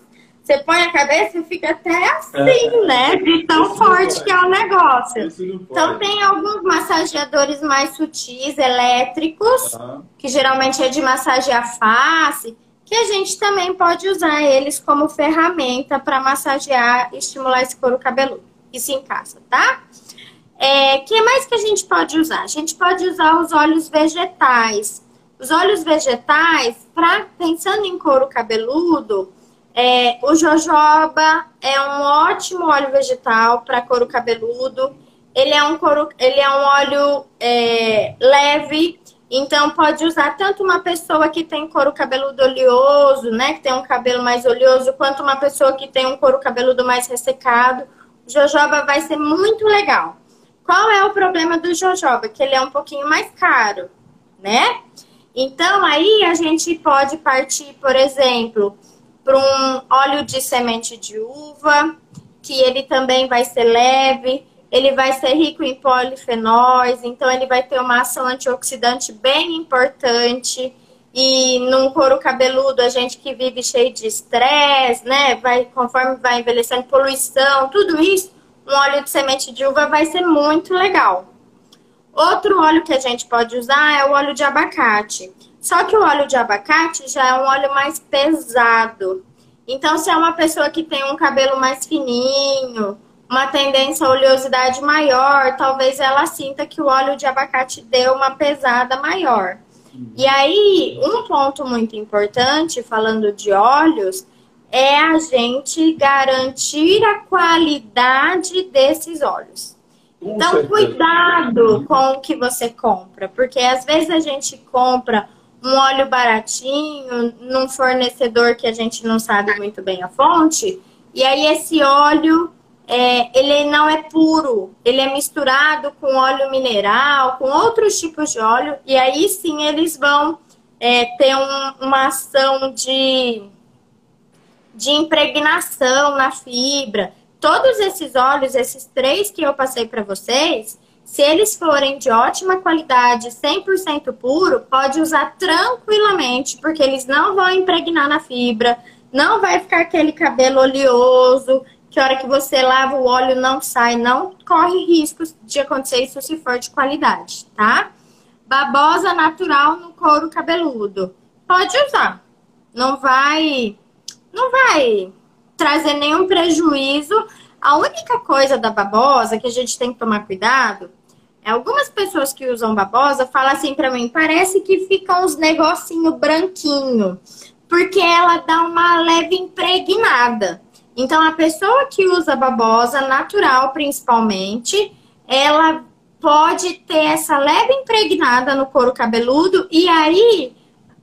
você põe a cabeça e fica até assim, é. né? De tão forte que é o negócio. Então tem alguns massageadores mais sutis, elétricos, uhum. que geralmente é de massagear face, que a gente também pode usar eles como ferramenta para massagear e estimular esse couro cabeludo. Isso em casa, tá? É, que mais que a gente pode usar? A gente pode usar os óleos vegetais. Os óleos vegetais, pra, pensando em couro cabeludo, é, o jojoba é um ótimo óleo vegetal para couro cabeludo. Ele é um, couro, ele é um óleo é, leve, então pode usar tanto uma pessoa que tem couro cabeludo oleoso, né, que tem um cabelo mais oleoso, quanto uma pessoa que tem um couro cabeludo mais ressecado. O jojoba vai ser muito legal. Qual é o problema do jojoba? Que ele é um pouquinho mais caro, né? Então aí a gente pode partir, por exemplo, para um óleo de semente de uva, que ele também vai ser leve, ele vai ser rico em polifenóis, então ele vai ter uma ação antioxidante bem importante. E num couro cabeludo, a gente que vive cheio de estresse, né? Vai, conforme vai envelhecendo, poluição, tudo isso, um óleo de semente de uva vai ser muito legal. Outro óleo que a gente pode usar é o óleo de abacate. Só que o óleo de abacate já é um óleo mais pesado. Então, se é uma pessoa que tem um cabelo mais fininho, uma tendência à oleosidade maior, talvez ela sinta que o óleo de abacate dê uma pesada maior. E aí, um ponto muito importante, falando de óleos, é a gente garantir a qualidade desses óleos. Com então, certeza. cuidado com o que você compra, porque às vezes a gente compra um óleo baratinho num fornecedor que a gente não sabe muito bem a fonte, e aí esse óleo é, ele não é puro, ele é misturado com óleo mineral, com outros tipos de óleo, e aí sim eles vão é, ter um, uma ação de, de impregnação na fibra. Todos esses óleos, esses três que eu passei para vocês, se eles forem de ótima qualidade, 100% puro, pode usar tranquilamente, porque eles não vão impregnar na fibra, não vai ficar aquele cabelo oleoso, que a hora que você lava o óleo não sai, não corre riscos de acontecer isso se for de qualidade, tá? Babosa natural no couro cabeludo. Pode usar. Não vai não vai trazer nenhum prejuízo. A única coisa da babosa que a gente tem que tomar cuidado Algumas pessoas que usam babosa falam assim para mim, parece que fica uns negocinho branquinho, porque ela dá uma leve impregnada. Então a pessoa que usa babosa natural, principalmente, ela pode ter essa leve impregnada no couro cabeludo e aí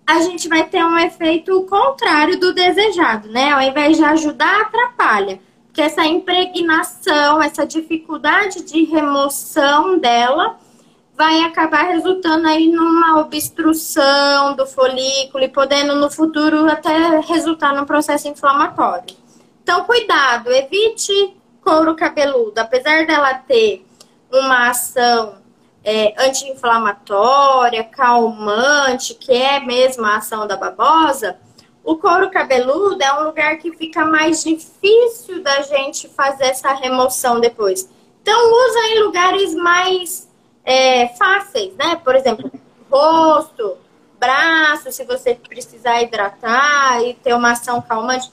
a gente vai ter um efeito contrário do desejado, né? Ao invés de ajudar, atrapalha que essa impregnação, essa dificuldade de remoção dela vai acabar resultando aí numa obstrução do folículo e podendo no futuro até resultar num processo inflamatório. Então, cuidado, evite couro cabeludo. Apesar dela ter uma ação é, anti-inflamatória, calmante, que é mesmo a ação da babosa, o couro cabeludo é um lugar que fica mais difícil da gente fazer essa remoção depois. Então, usa em lugares mais é, fáceis, né? Por exemplo, rosto, braço, se você precisar hidratar e ter uma ação calmante.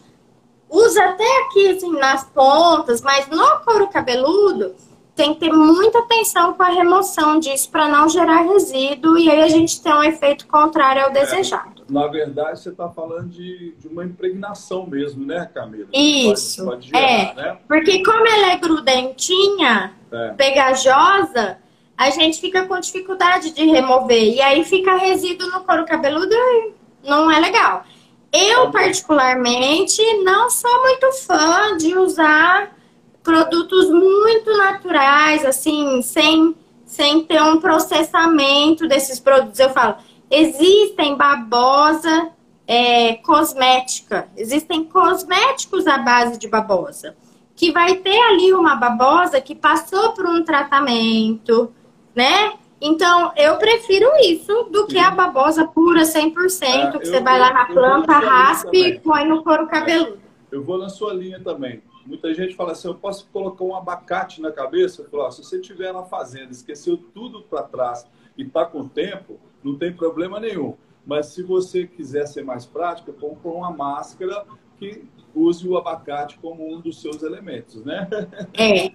Usa até aqui, assim, nas pontas, mas no couro cabeludo tem que ter muita atenção com a remoção disso para não gerar resíduo e aí a gente tem um efeito contrário ao é. desejado na verdade, você está falando de, de uma impregnação mesmo, né, Camila? Isso. Pode, pode gerar, é. Né? Porque como ela é grudentinha, é. pegajosa, a gente fica com dificuldade de remover. E aí fica resíduo no couro cabeludo e não é legal. Eu, particularmente, não sou muito fã de usar produtos muito naturais, assim, sem, sem ter um processamento desses produtos. Eu falo, Existem babosa é, cosmética, existem cosméticos à base de babosa, que vai ter ali uma babosa que passou por um tratamento, né? Então, eu prefiro isso do que a babosa pura 100%, é, que você vai lá na planta, raspe e põe no couro cabeludo. Eu vou na sua linha também. Muita gente fala assim, eu posso colocar um abacate na cabeça? Eu falo, se você estiver na fazenda, esqueceu tudo para trás e está com tempo, não tem problema nenhum. Mas se você quiser ser mais prática, compra uma máscara que use o abacate como um dos seus elementos, né? [LAUGHS] É.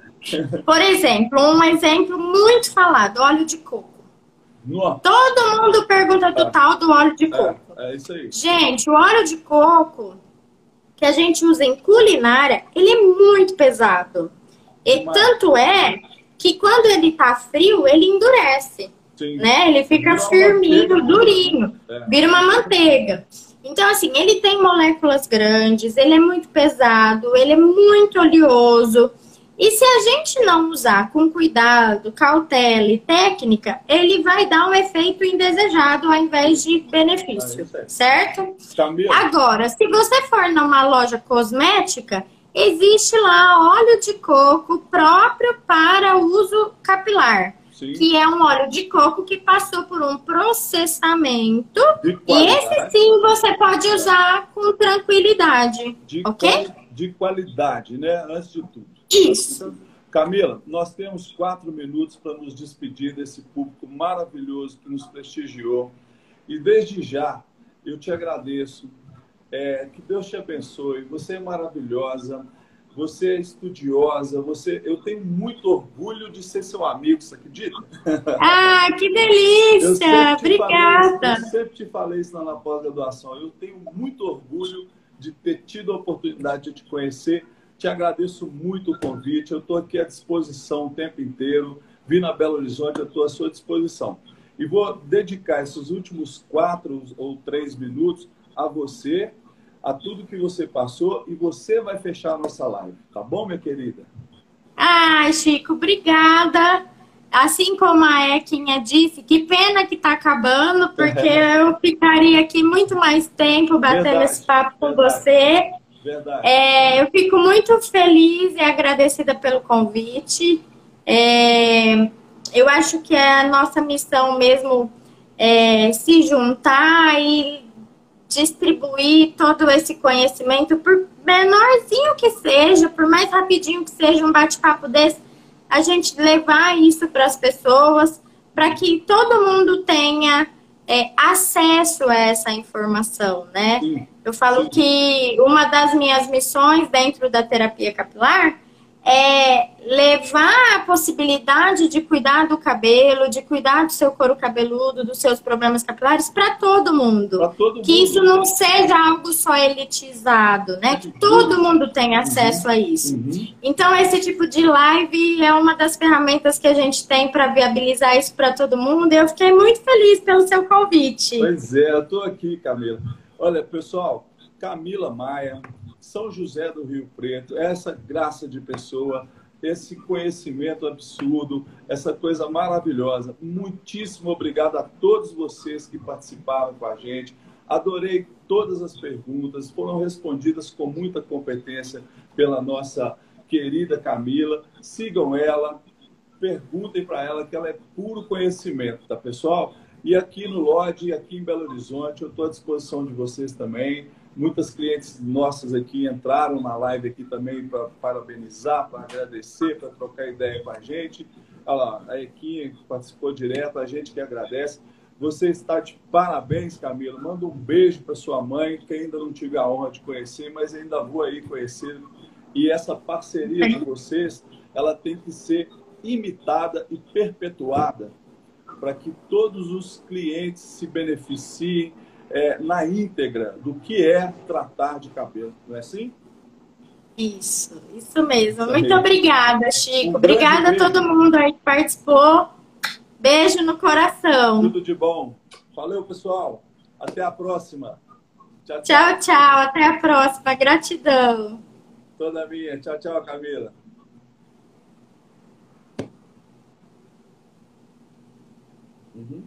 Por exemplo, um exemplo muito falado, óleo de coco. Nossa. Todo mundo pergunta do é. tal do óleo de é, coco. É, é isso aí. Gente, o óleo de coco que a gente usa em culinária, ele é muito pesado. E tanto é que quando ele tá frio, ele endurece. Sim. né? Ele fica vira firminho, durinho, é. vira uma manteiga. Então, assim, ele tem moléculas grandes, ele é muito pesado, ele é muito oleoso. E se a gente não usar com cuidado, cautela e técnica, ele vai dar um efeito indesejado ao invés de benefício, ah, certo? Agora, se você for numa loja cosmética, existe lá óleo de coco próprio para uso capilar. Sim. que é um óleo de coco que passou por um processamento. E esse sim você pode usar com tranquilidade. De ok? De qualidade, né? Antes de tudo. Isso. Camila, nós temos quatro minutos para nos despedir desse público maravilhoso que nos prestigiou. E desde já, eu te agradeço. É, que Deus te abençoe. Você é maravilhosa. Você é estudiosa. Você, eu tenho muito orgulho de ser seu amigo. Você acredita? Ah, que delícia! Obrigada. Eu sempre te falei isso na pós-graduação. Eu tenho muito orgulho de ter tido a oportunidade de te conhecer te agradeço muito o convite. Eu estou aqui à disposição o tempo inteiro. Vim na Belo Horizonte, eu estou à sua disposição. E vou dedicar esses últimos quatro ou três minutos a você, a tudo que você passou, e você vai fechar a nossa live. Tá bom, minha querida? Ai, Chico, obrigada. Assim como a Equinha disse, que pena que está acabando, porque [LAUGHS] eu ficaria aqui muito mais tempo batendo verdade, esse papo com verdade. você. Verdade. É, eu fico muito feliz e agradecida pelo convite. É, eu acho que é a nossa missão mesmo é, se juntar e distribuir todo esse conhecimento, por menorzinho que seja, por mais rapidinho que seja um bate-papo desse, a gente levar isso para as pessoas, para que todo mundo tenha é, acesso a essa informação, né? Sim. Eu falo que uma das minhas missões dentro da terapia capilar é levar a possibilidade de cuidar do cabelo, de cuidar do seu couro cabeludo, dos seus problemas capilares para todo mundo. Todo que mundo. isso não seja algo só elitizado, né? Que todo mundo tenha acesso uhum. a isso. Uhum. Então, esse tipo de live é uma das ferramentas que a gente tem para viabilizar isso para todo mundo. E eu fiquei muito feliz pelo seu convite. Pois é, eu estou aqui, Camila. Olha, pessoal, Camila Maia, são José do Rio Preto, essa graça de pessoa, esse conhecimento absurdo, essa coisa maravilhosa. Muitíssimo obrigado a todos vocês que participaram com a gente. Adorei todas as perguntas, foram respondidas com muita competência pela nossa querida Camila. Sigam ela, perguntem para ela que ela é puro conhecimento, tá pessoal? E aqui no Lodge, aqui em Belo Horizonte, eu estou à disposição de vocês também. Muitas clientes nossas aqui entraram na live aqui também para parabenizar, para agradecer, para trocar ideia com a gente. Olha lá, a Equinha participou direto, a gente que agradece. Você está de parabéns, Camila. Manda um beijo para sua mãe, que ainda não tive a honra de conhecer, mas ainda vou aí conhecer. E essa parceria de vocês, ela tem que ser imitada e perpetuada para que todos os clientes se beneficiem é, na íntegra do que é tratar de cabelo, não é assim? Isso, isso mesmo. Muito obrigada, Chico. Um obrigada a todo mundo aí que participou. Beijo no coração. Tudo de bom. Valeu, pessoal. Até a próxima. Tchau, tchau. Tchau, tchau. Até a próxima. Gratidão. Toda minha. Tchau, tchau, Camila. Uhum.